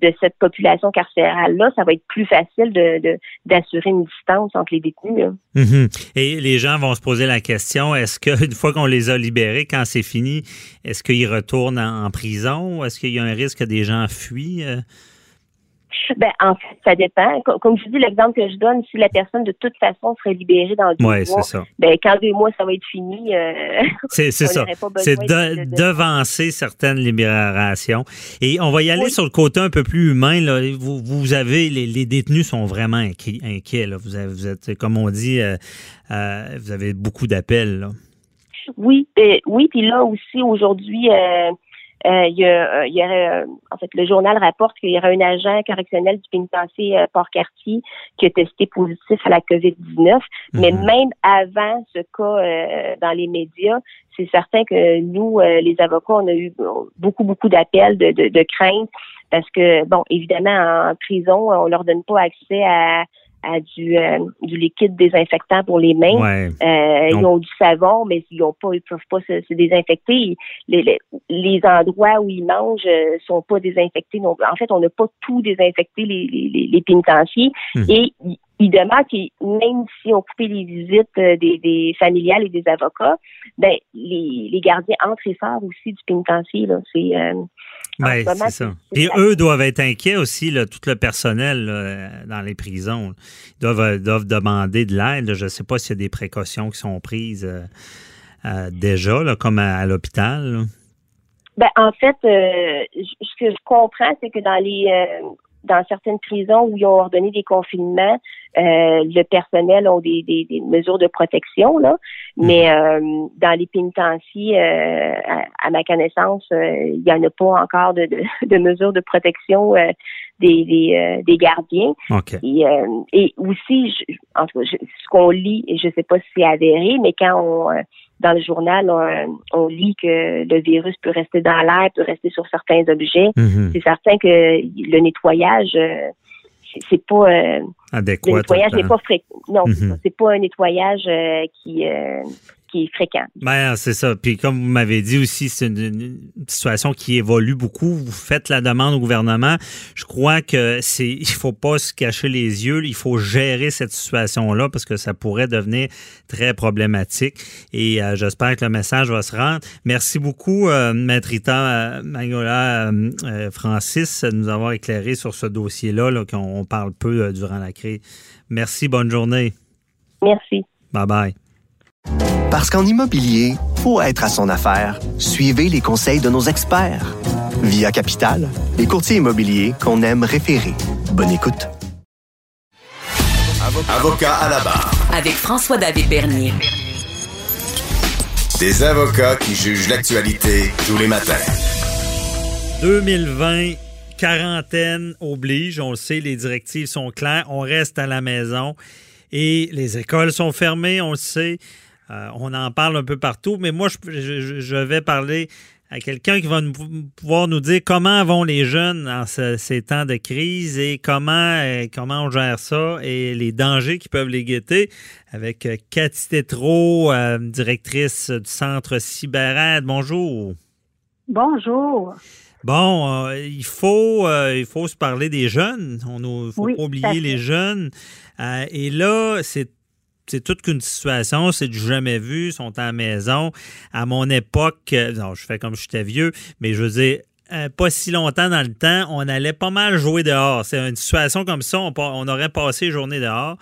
de cette population carcérale-là, ça va être plus facile de, d'assurer une distance entre les détenus.
Mm-hmm. Et les gens vont se poser la question, est-ce qu'une fois qu'on les a libérés, quand c'est fini, est-ce qu'ils retournent en, prison? Est-ce qu'il y a un risque que des gens fuient? Euh?
Ben, en fait, ça dépend. Comme je dis, l'exemple que je donne, si la personne de toute façon serait libérée dans deux
ouais, mois, ça.
ben, quand deux mois, ça va être fini, euh,
c'est ça. C'est de, devancer certaines libérations. Et on va y aller sur le côté un peu plus humain. Là. Vous, vous avez, les, les détenus sont vraiment inquiets. là. Vous, avez, vous êtes, comme on dit, euh, euh, vous avez beaucoup d'appels.
Oui, oui, puis là aussi, aujourd'hui, euh, il y a, euh, il y euh, en fait, le journal rapporte qu'il y aura un agent correctionnel du pénitencier Port-Cartier qui a testé positif à la COVID-19. Mais mhm. même avant ce cas dans les médias, c'est certain que nous, les avocats, on a eu beaucoup, beaucoup d'appels de, de, de crainte parce que, bon, évidemment, en prison, on leur donne pas accès à à du, euh, du liquide désinfectant pour les mains. Euh, ils ont du savon, mais ils ont pas, ils peuvent pas se, désinfecter. Les, les, endroits où ils mangent euh, sont pas désinfectés. Non. En fait, on n'a pas tout désinfecté les, les, les pénitenciers. Mhm. Et il demeure que même si on coupait les visites euh, des, des familiales et des avocats, ben les, les gardiens entrent et sortent aussi du pénitencier. Là. C'est euh,
ben, c'est ça. Et eux doivent être inquiets aussi, là, tout le personnel là, dans les prisons. Ils doivent, euh, doivent demander de l'aide. Je ne sais pas s'il y a des précautions qui sont prises euh, euh, déjà, là, comme à, à l'hôpital.
Ben, en fait, ce que je comprends, c'est que dans les dans certaines prisons où ils ont ordonné des confinements, euh, le personnel ont des, des, des, mesures de protection, là. Mais euh, dans les pénitenciers, euh, à, à, ma connaissance, il n'y en a pas encore de, de, de mesures de protection des, des, des, gardiens.
Okay.
Et, et aussi, je, en tout cas, je, ce qu'on lit, et je ne sais pas si c'est avéré, mais quand on dans le journal, on, on, lit que le virus peut rester dans l'air, peut rester sur certains objets.
Mm -hmm.
C'est certain que le nettoyage, euh, c'est pas euh,
adéquat.
Le nettoyage n'est pas fréquent. Non, mm -hmm. c'est pas un nettoyage euh, qui qui est fréquent.
Ben, c'est ça. Puis comme vous m'avez dit aussi, c'est une, une, situation qui évolue beaucoup. Vous faites la demande au gouvernement. Je crois que c'est il faut pas se cacher les yeux. Il faut gérer cette situation-là parce que ça pourrait devenir très problématique. Et euh, j'espère que le message va se rendre. Merci beaucoup, euh, Maître Rita euh, Francis, de nous avoir éclairé sur ce dossier-là, là, qu'on parle peu durant la crise. Merci, bonne journée.
Merci.
Bye bye.
Parce qu'en immobilier, faut être à son affaire. Suivez les conseils de nos experts. Via Capital, les courtiers immobiliers qu'on aime référer. Bonne écoute.
Avocat à la barre.
Avec François-David Bernier.
Des avocats qui jugent l'actualité tous les matins.
2020, quarantaine oblige. On le sait, les directives sont claires. On reste à la maison. Et les écoles sont fermées, on le sait. Euh, on en parle un peu partout, mais moi, je, vais parler à quelqu'un qui va nous, pouvoir nous dire comment vont les jeunes en ce, ces temps de crise et comment, euh, comment on gère ça et les dangers qui peuvent les guetter avec euh, Cathy Tétrault, euh, directrice du centre CyberAide. Bonjour.
Bonjour.
Bon, euh, il faut il faut se parler des jeunes. On ne faut
oui,
pas oublier les jeunes. et là, c'est c'est toute qu'une situation, c'est du jamais vu, sont à la maison. À mon époque, non, je fais comme j'étais vieux, mais je veux dire, euh, pas si longtemps dans le temps, on allait pas mal jouer dehors. C'est une situation comme ça, on, on aurait passé les journées dehors.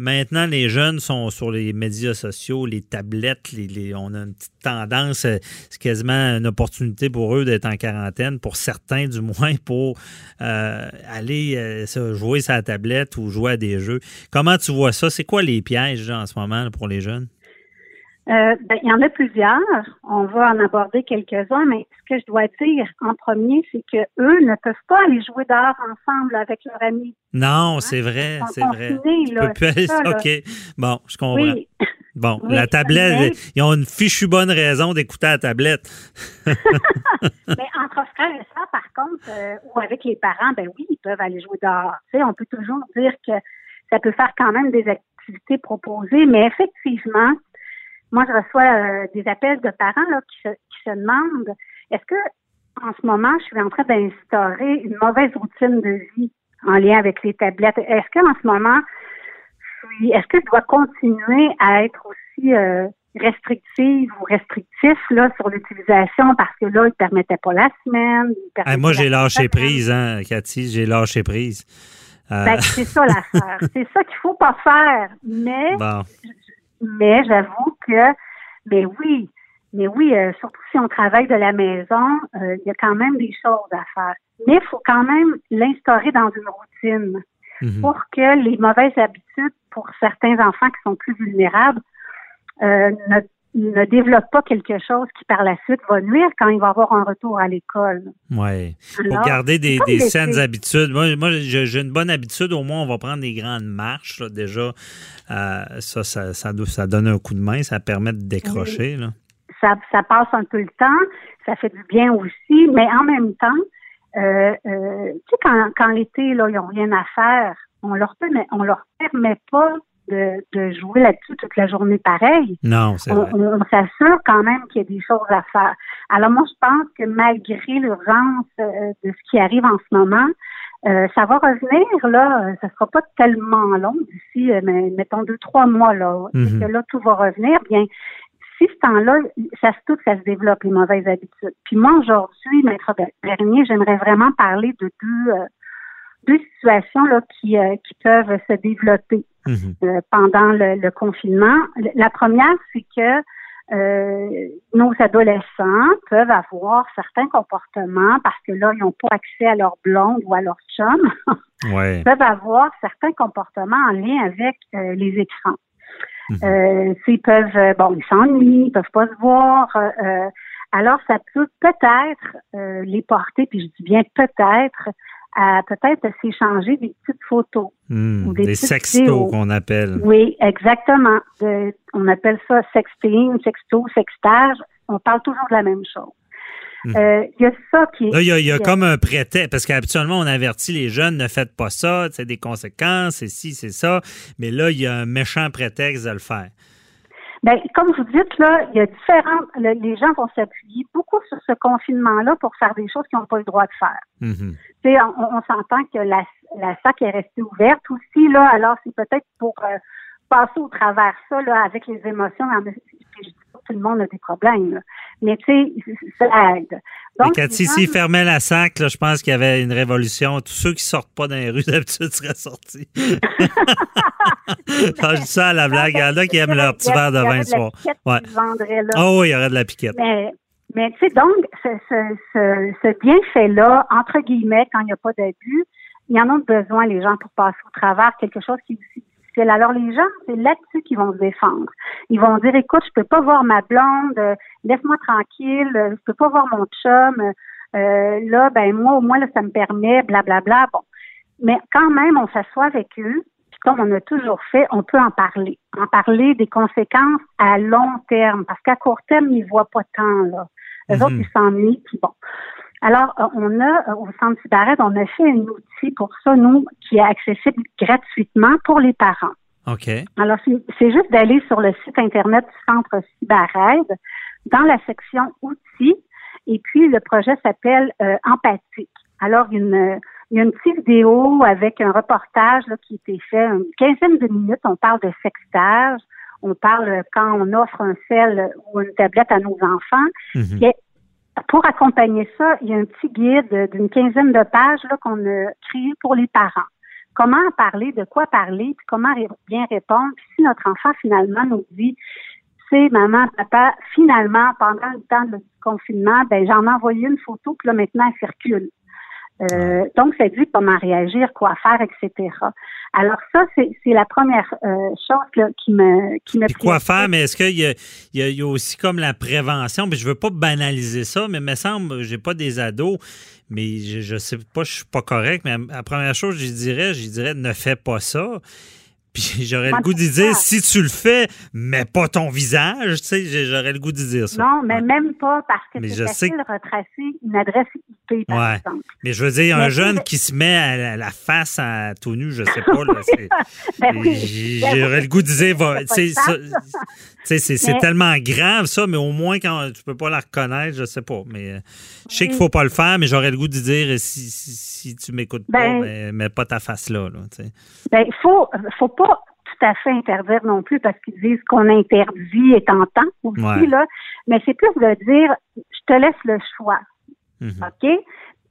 Maintenant, les jeunes sont sur les médias sociaux, les tablettes, les, on a une petite tendance, c'est quasiment une opportunité pour eux d'être en quarantaine, pour certains du moins, pour euh, aller euh, jouer sa tablette ou jouer à des jeux. Comment tu vois ça? C'est quoi les pièges en ce moment pour les jeunes?
Euh, ben, il y en a plusieurs. On va en aborder quelques-uns, mais ce que je dois dire en premier, c'est que eux ne peuvent pas aller jouer dehors ensemble avec leurs amis.
Non, hein? c'est vrai, c'est vrai.
Là,
peux ça, OK. Bon, je comprends. Oui. Bon, oui, la tablette, mais... ils ont une fichue bonne raison d'écouter la tablette.
mais entre frères et sœurs, par contre, euh, ou avec les parents, ben oui, ils peuvent aller jouer dehors. Tu sais, on peut toujours dire que ça peut faire quand même des activités proposées, mais effectivement, moi, je reçois euh, des appels de parents là, qui, se, qui se demandent est-ce que en ce moment, je suis en train d'instaurer une mauvaise routine de vie en lien avec les tablettes? Est-ce qu'en ce moment, est-ce que je dois continuer à être aussi euh, restrictive ou restrictif là sur l'utilisation? Parce que là, il ne permettait pas la semaine.
Hey, moi, j'ai lâché prise, hein, Cathy, j'ai lâché prise.
Euh... Ben, c'est ça l'affaire. c'est ça qu'il faut pas faire. Mais
bon
mais j'avoue que, mais oui, mais oui, euh, surtout si on travaille de la maison, euh, il y a quand même des choses à faire. Mais il faut quand même l'instaurer dans une routine
Mhm.
pour que les mauvaises habitudes pour certains enfants qui sont plus vulnérables euh, ne, ne développent pas quelque chose qui par la suite va nuire quand il va avoir un retour à l'école.
Oui. Pour garder des, des saines habitudes. Moi, moi j'ai une bonne habitude. Au moins, on va prendre des grandes marches. Là, déjà, euh, ça, ça, ça, ça, donne un coup de main. Ça permet de décrocher. Là.
Ça, ça passe un peu le temps. Ça fait du bien aussi. Mais en même temps, euh, euh, tu sais, quand, quand l'été, là, ils n'ont rien à faire, on leur permet, on leur permet pas de, de jouer là-dessus toute la journée pareil.
Non, c'est
on,
vrai.
on, on s'assure quand même qu'il y a des choses à faire. Alors moi, je pense que malgré l'urgence euh, de ce qui arrive en ce moment, Euh, ça va revenir, là, ça sera pas tellement long d'ici, euh, mais mettons deux, trois mois, là.
Mhm.
que là, tout va revenir. Bien, si ce temps-là, ça se trouve, ça se développe, les mauvaises habitudes. Puis moi, aujourd'hui, Maître Bernier, j'aimerais vraiment parler de deux, euh, deux situations là, qui, euh, qui peuvent se développer
Mhm.
euh, pendant le, le confinement. La première, c'est que euh, nos adolescents peuvent avoir certains comportements parce que là, ils n'ont pas accès à leur blonde ou à leur chum,
Ouais.
peuvent avoir certains comportements en lien avec euh, les écrans.
Mhm.
Euh, s'ils peuvent, euh, bon, ils s'ennuient, ils peuvent pas se voir. euh, alors, ça peut peut-être euh, les porter, puis je dis bien peut-être, à peut-être s'échanger des petites photos.
Hmm,
ou des
Des sextos qu'on appelle.
Oui, exactement. De- on appelle ça sexting, sexto, sextage. On parle toujours de la même chose.
Mhm.
Euh, Il y a ça qui est...
Là, il y a, il y a
qui-
comme un prétexte, parce qu'habituellement, on avertit les jeunes, ne faites pas ça, c'est des conséquences, c'est ci, c'est ça. Mais là, il y a un méchant prétexte de le faire.
Ben, comme vous dites, là, il y a différents. le- les gens vont s'appuyer beaucoup sur ce confinement-là pour faire des choses qu'ils n'ont pas le droit de faire.
Mhm.
Tu sais, on, on s'entend que la, la SAC est restée ouverte aussi, là, alors c'est peut-être pour euh, passer au travers ça, là, avec les émotions. Je tout le monde a des problèmes, mais tu sais, ça aide.
Et
Donc,
Cathy, s'ils fermaient la sac, là, je pense qu'il y avait une révolution. Tous ceux qui sortent pas dans les rues d'habitude seraient sortis. Ah, je dis ça à la blague. Il y en a qui aiment leur petit verre de vin le soir. Ouais.
là.
Oh oui, il y aurait de la piquette.
Mais, mais tu sais, donc, ce, ce, ce, ce bienfait-là, entre guillemets, quand il n'y a pas d'abus, il y en a besoin, les gens, pour passer au travers quelque chose qui est aussi difficile. Alors, les gens, c'est là-dessus qu'ils vont se défendre. Ils vont dire, écoute, je peux pas voir ma blonde, euh, laisse-moi tranquille, euh, je peux pas voir mon chum, euh, là, ben, moi, au moins, là, ça me permet, blablabla. Bon. Mais quand même, on s'assoit avec eux, puis comme on a toujours fait, on peut en parler. En parler des conséquences à long terme, parce qu'à court terme, ils voient pas tant, là. Eux
Mhm.
autres, ils s'ennuient, puis bon. Alors, euh, on a, euh, au Centre Cybarette, on a fait un outil pour ça, nous, qui est accessible gratuitement pour les parents.
OK.
Alors, c'est juste d'aller sur le site Internet du Centre Cybarède, dans la section outils, et puis le projet s'appelle euh, Empathique. Alors, il y, a une, il y a une petite vidéo avec un reportage là, qui a été fait, une quinzaine de minutes, on parle de sextage, on parle euh, quand on offre un sel ou une tablette à nos enfants.
Mhm.
Pour accompagner ça, il y a un petit guide d'une quinzaine de pages qu'on a créé pour les parents. Comment en parler, de quoi parler, puis comment bien répondre. Puis si notre enfant finalement nous dit, c'est maman, papa, finalement, pendant le temps du confinement, ben j'en ai envoyé une photo, puis là maintenant elle circule. Euh, donc, ça dit comment réagir, quoi faire, etc. Alors ça, c'est la première euh, chose là, qui me qui me
Puis quoi faire, mais est-ce qu'il y, y y a aussi comme la prévention? Puis je veux pas banaliser ça, mais il me semble, j'ai pas des ados, mais je, je sais pas, je suis pas correct, mais la première chose, je dirais, je dirais, ne fais pas ça. Puis j'aurais le goût de
c'est
dire, si tu le fais, mets pas ton visage, tu sais, j'aurais le goût de dire ça.
Non, mais même pas parce que
Mais
c'est facile de retracer une adresse IP, par
Ouais.
exemple.
Mais je veux dire, un
Mais
jeune qui se met à la, la face à tout nu, je sais pas, là,
Ben oui.
J'aurais le goût de dire, va- ça- sais, c'est c'est
Mais-
tellement grave ça, mais au moins quand tu peux pas la reconnaître, je sais pas. Mais euh, je sais qu'il faut pas le faire, mais j'aurais le goût de dire euh, si, si, si tu m'écoutes pas,
Ben-
mais mets pas ta face là. là tu sais.
Ben, il faut, faut pas tout à fait interdire non plus parce qu'ils disent qu'on interdit est tentant aussi,
Ouais.
là. Mais c'est plus de dire, je te laisse le choix.
Mhm.
OK?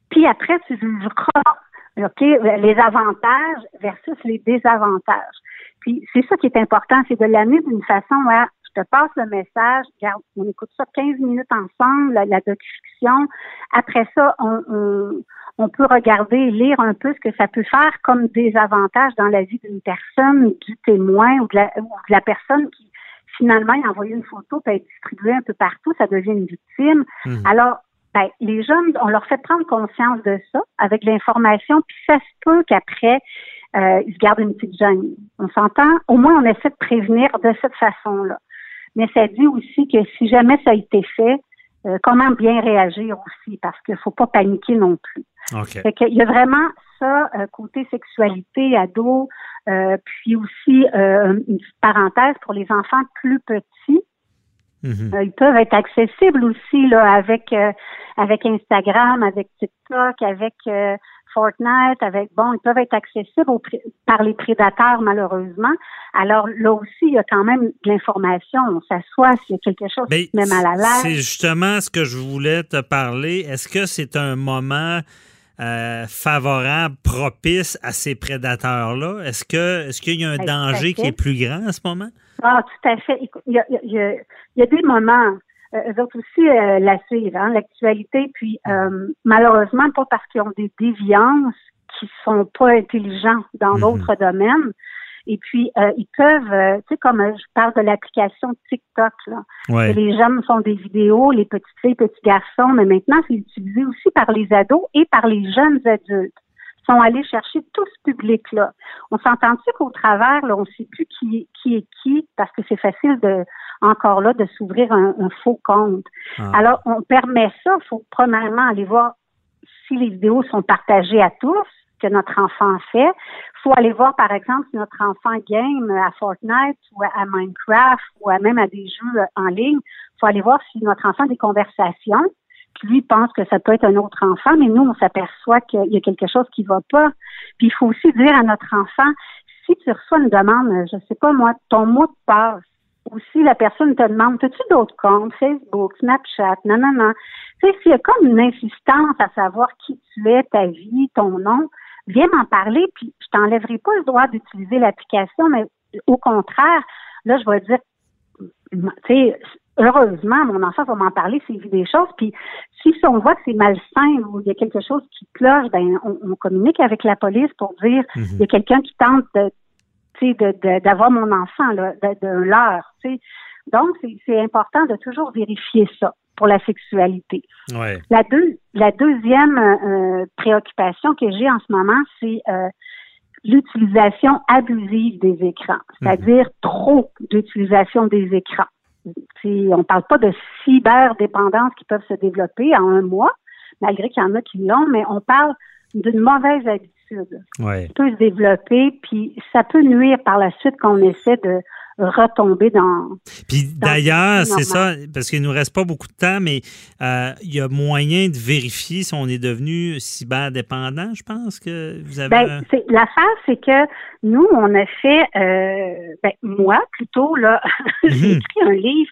Puis après, tu jugeras, OK, les avantages versus les désavantages. Puis c'est ça qui est important, c'est de l'amener d'une façon à je te passe le message, regarde, on écoute ça 15 minutes ensemble, la, la docufiction. Après ça, on, on, on peut regarder et lire un peu ce que ça peut faire comme des avantages dans la vie d'une personne, du témoin ou de la, ou de la personne qui finalement a envoyé une photo elle est distribuée un peu partout, ça devient une victime.
Mhm.
Alors, ben, les jeunes, on leur fait prendre conscience de ça avec l'information, puis ça se peut qu'après, euh, ils se gardent une petite gêne. On s'entend? Au moins, on essaie de prévenir de cette façon-là. Mais ça dit aussi que si jamais ça a été fait, euh, comment bien réagir aussi, parce qu'il faut pas paniquer non plus. Fait qu'il y a vraiment ça, euh, côté sexualité, ado, euh, puis aussi une petite parenthèse pour les enfants plus petits.
Mhm.
Ils peuvent être accessibles aussi là avec avec Instagram, avec TikTok, avec Fortnite, avec bon, ils peuvent être accessibles par les prédateurs malheureusement. Alors là aussi, il y a quand même de l'information. On s'assoit s'il y a quelque chose qui met mal à l'aise.
C'est justement ce que je voulais te parler. Est-ce que c'est un moment euh, favorable, propice à ces prédateurs-là? Est-ce que est-ce qu'il y a un ben, danger qui est plus grand en ce moment?
Ah, tout à fait. Il y a, il y a, des moments. Euh, eux autres aussi euh, la suivent, hein, l'actualité. Puis euh, malheureusement, pas parce qu'ils ont des déviances qui sont pas intelligents dans mhm. d'autres domaines, et puis, euh, ils peuvent, euh, tu sais, comme euh, je parle de l'application TikTok, là. Les jeunes font des vidéos, les petites filles, petits garçons, mais maintenant, c'est utilisé aussi par les ados et par les jeunes adultes. Sont allés chercher tout ce public-là. On s'entend-tu qu'au travers, là, on ne sait plus qui, qui est qui, parce que c'est facile de, encore là, de s'ouvrir un, faux compte. Ah. Alors, on permet ça. Il faut premièrement aller voir si les vidéos sont partagées à tous que notre enfant fait. faut aller voir, par exemple, si notre enfant game à Fortnite ou à Minecraft ou même à des jeux en ligne. faut aller voir si notre enfant a des conversations. Lui pense que ça peut être un autre enfant, mais nous, on s'aperçoit qu'il y a quelque chose qui va pas. Puis il faut aussi dire à notre enfant, si tu reçois une demande, je sais pas moi, ton mot de passe, ou si la personne te demande, as-tu d'autres comptes, Facebook, Snapchat, non, non, non. Tu sais, s'il y a comme une insistance à savoir qui tu es, ta vie, ton nom, viens m'en parler, puis je t'enlèverai pas le droit d'utiliser l'application, mais au contraire, là, je vais dire, tu sais, heureusement, mon enfant va m'en parler s'il vit des choses, puis si on voit que c'est malsain ou il y a quelque chose qui cloche, ben on, communique avec la police pour dire mhm. il y a quelqu'un qui tente de d'avoir mon enfant là, de, l'heure. Donc, c'est important de toujours vérifier ça pour la sexualité. La, la deuxième euh, préoccupation que j'ai en ce moment, c'est euh, l'utilisation abusive des écrans, c'est-à-dire mhm. trop d'utilisation des écrans. On ne parle pas de cyberdépendance qui peuvent se développer en un mois, malgré qu'il y en a qui l'ont, mais on parle d'une mauvaise habitude. Qui peut se développer, puis ça peut nuire par la suite qu'on essaie de retomber dans.
Puis d'ailleurs, c'est ça, parce qu'il nous reste pas beaucoup de temps, mais euh, il y a moyen de vérifier si on est devenu cyberdépendant, je pense que vous avez.
Ben, l'affaire, c'est que nous, on a fait, euh, ben, moi plutôt là, j'ai mhm. écrit un livre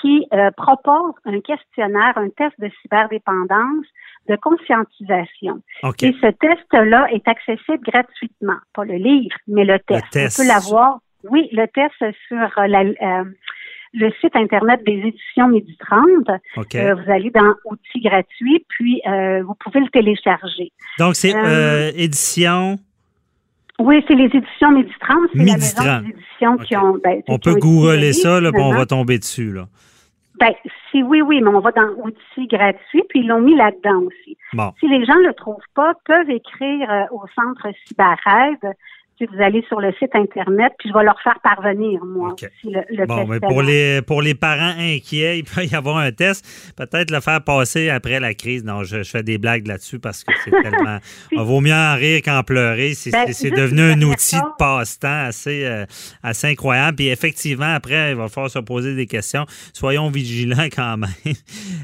qui euh, propose un questionnaire, un test de cyberdépendance de conscientisation. Et ce test-là est accessible gratuitement, pas le livre, mais le test. Le test. On peut l'avoir oui, le test sur euh, euh, le site Internet des éditions Midi 30. Euh, vous allez dans Outils gratuits, puis vous pouvez le télécharger.
Donc, c'est édition...
Oui, c'est les éditions Midi 30. C'est la maison d'édition qui ont... Ben,
on peut googler ça, là, puis on va tomber dessus, là.
Ben, si oui, oui, mais on va dans outils gratuits, puis ils l'ont mis là-dedans aussi. Si les gens ne le trouvent pas, peuvent écrire au centre CyberAide vous allez sur le site Internet, puis je vais leur faire parvenir, moi, le, bon, mais
pour les, pour les parents inquiets, il peut y avoir un test. Peut-être le faire passer après la crise. Non, je, fais des blagues là-dessus parce que c'est tellement... Il vaut mieux en rire qu'en pleurer. C'est ben, devenu un outil de passe-temps assez, euh, assez incroyable. Puis effectivement, après, il va falloir se poser des questions. Soyons vigilants quand même.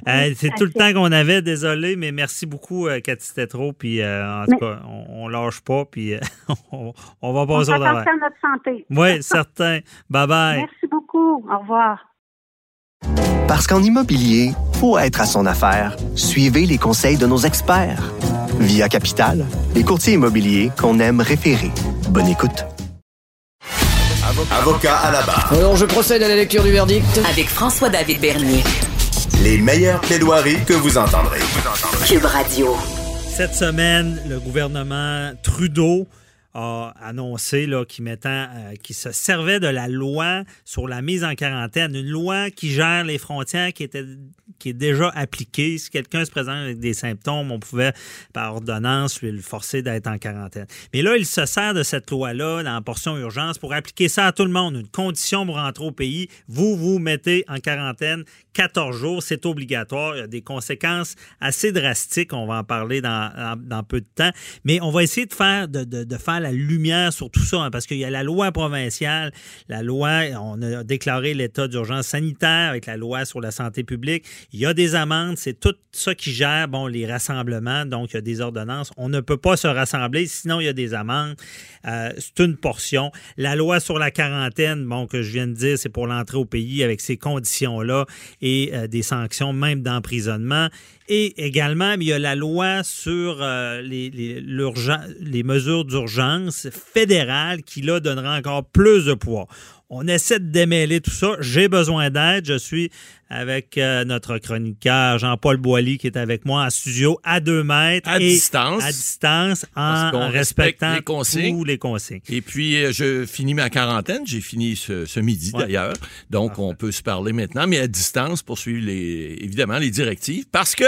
Euh, c'est tout le temps qu'on avait, désolé, mais merci beaucoup, euh, Cathy Tetro. Puis en tout cas, on, on lâche pas, puis on, on va passer
au travail. à notre santé.
Oui, certain. Bye bye.
Merci beaucoup. Au revoir.
Parce qu'en immobilier, pour être à son affaire, suivez les conseils de nos experts. Via Capital, les courtiers immobiliers qu'on aime référer. Bonne écoute.
Avocat à la barre.
Alors, je procède à la lecture du verdict.
Avec François-David Bernier.
Les meilleures plaidoiries que vous entendrez.
Cube Radio.
Cette semaine, le gouvernement Trudeau a annoncé là, qui, mettant, euh, se servait de la loi sur la mise en quarantaine, une loi qui gère les frontières qui, était, qui est déjà appliquée. Si quelqu'un se présente avec des symptômes, on pouvait, par ordonnance, lui le forcer d'être en quarantaine. Mais là, il se sert de cette loi-là, dans la portion urgence, pour appliquer ça à tout le monde. Une condition pour rentrer au pays, vous vous mettez en quarantaine 14 jours, c'est obligatoire. Il y a des conséquences assez drastiques. On va en parler dans, dans, peu de temps. Mais on va essayer de faire, de, de faire la lumière sur tout ça, hein, parce qu'il y a la loi provinciale, la loi, on a déclaré l'état d'urgence sanitaire avec la loi sur la santé publique. Il y a des amendes, c'est tout ça qui gère, bon, les rassemblements, donc il y a des ordonnances. On ne peut pas se rassembler, sinon il y a des amendes. Euh, c'est une portion. La loi sur la quarantaine, bon, que je viens de dire, c'est pour l'entrée au pays avec ces conditions-là et euh, des sanctions, même d'emprisonnement. Et également, il y a la loi sur euh, les, les, les mesures d'urgence fédérales qui, là, donnera encore plus de poids. On essaie de démêler tout ça. J'ai besoin d'aide. Je suis avec euh, notre chroniqueur Jean-Paul Boilly qui est avec moi en studio à deux mètres.
À
et
distance.
À distance, en respectant
les
tous les consignes.
Et puis, euh, je finis ma quarantaine. J'ai fini ce, ce midi,
Ouais.
d'ailleurs. Donc, on peut se parler maintenant, mais à distance pour suivre, les, évidemment, les directives. Parce que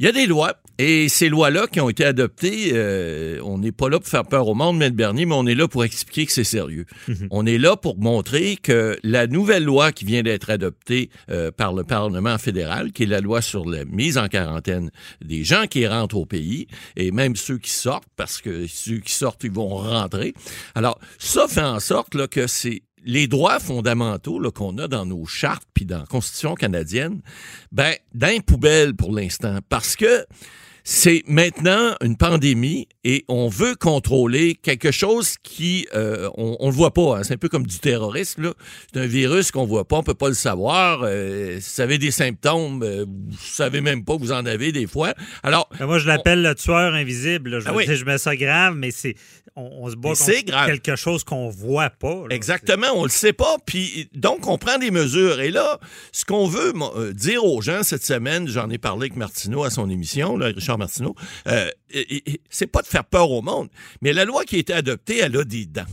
il y a des lois, et ces lois-là qui ont été adoptées, euh, on n'est pas là pour faire peur au monde, Maître Bernier, mais on est là pour expliquer que c'est sérieux. On est là pour montrer que la nouvelle loi qui vient d'être adoptée euh, par le Parlement fédéral, qui est la loi sur la mise en quarantaine des gens qui rentrent au pays, et même ceux qui sortent, parce que ceux qui sortent, ils vont rentrer. Alors, ça fait en sorte là, que c'est les droits fondamentaux qu'on a dans nos chartes puis dans la Constitution canadienne, ben, d'un poubelle pour l'instant. Parce que c'est maintenant une pandémie et on veut contrôler quelque chose qui euh, on, on le voit pas. hein. C'est un peu comme du terrorisme. C'est un virus qu'on voit pas, on peut pas le savoir. Euh, si vous avez des symptômes, euh, vous savez même pas que vous en avez des fois. Alors,
Ben, moi, je l'appelle le tueur invisible. là. Je,
Ah oui.
je mets ça grave, mais c'est on, on se bat contre
grave.
quelque chose qu'on voit pas. là.
Exactement, on le sait pas. Puis donc on prend des mesures. Et là, ce qu'on veut euh, dire aux gens cette semaine, j'en ai parlé avec Martineau à son émission, là, Richard Martineau, euh, c'est pas de faire peur au monde, mais la loi qui a été adoptée, elle a des dents.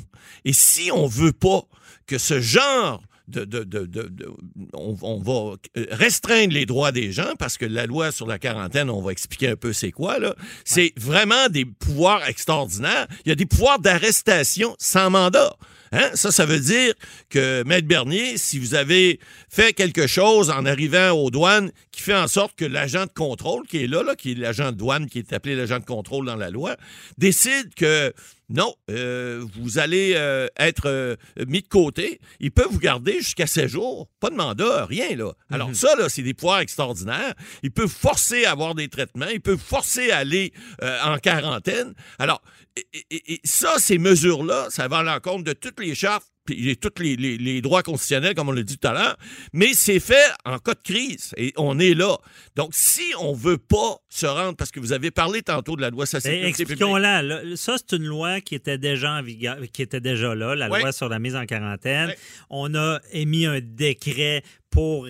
Et si on veut pas que ce genre de, de, de, de- de- on, on va euh, restreindre les droits des gens parce que la loi sur la quarantaine, on va expliquer un peu c'est quoi là. C'est vraiment des pouvoirs extraordinaires. Il y a des pouvoirs d'arrestation sans mandat. Hein? Ça, ça veut dire que, Maître Bernier, si vous avez fait quelque chose en arrivant aux douanes qui fait en sorte que l'agent de contrôle qui est là, là qui est l'agent de douane, qui est appelé l'agent de contrôle dans la loi, décide que non, euh, vous allez euh, être euh, mis de côté. Il peut vous garder jusqu'à 7 jours. Pas de mandat, rien, là. Alors, ça, là, c'est des pouvoirs extraordinaires. Il peut forcer à avoir des traitements. Il peut forcer à aller en quarantaine. Alors, et, et- et ça, ces mesures-là, ça va à l'encontre de toutes les chartes puis tous les, les- les droits constitutionnels, comme on l'a dit tout à l'heure, mais c'est fait en cas de crise et on est là. Donc, si on veut pas se rendre, parce que vous avez parlé tantôt de la loi sur la sécurité.
Expliquons-la. là. Ça, c'est une loi qui était déjà en vigueur, qui était déjà là, la
Ouais.
loi sur la mise en quarantaine.
Ouais.
On a émis un décret pour,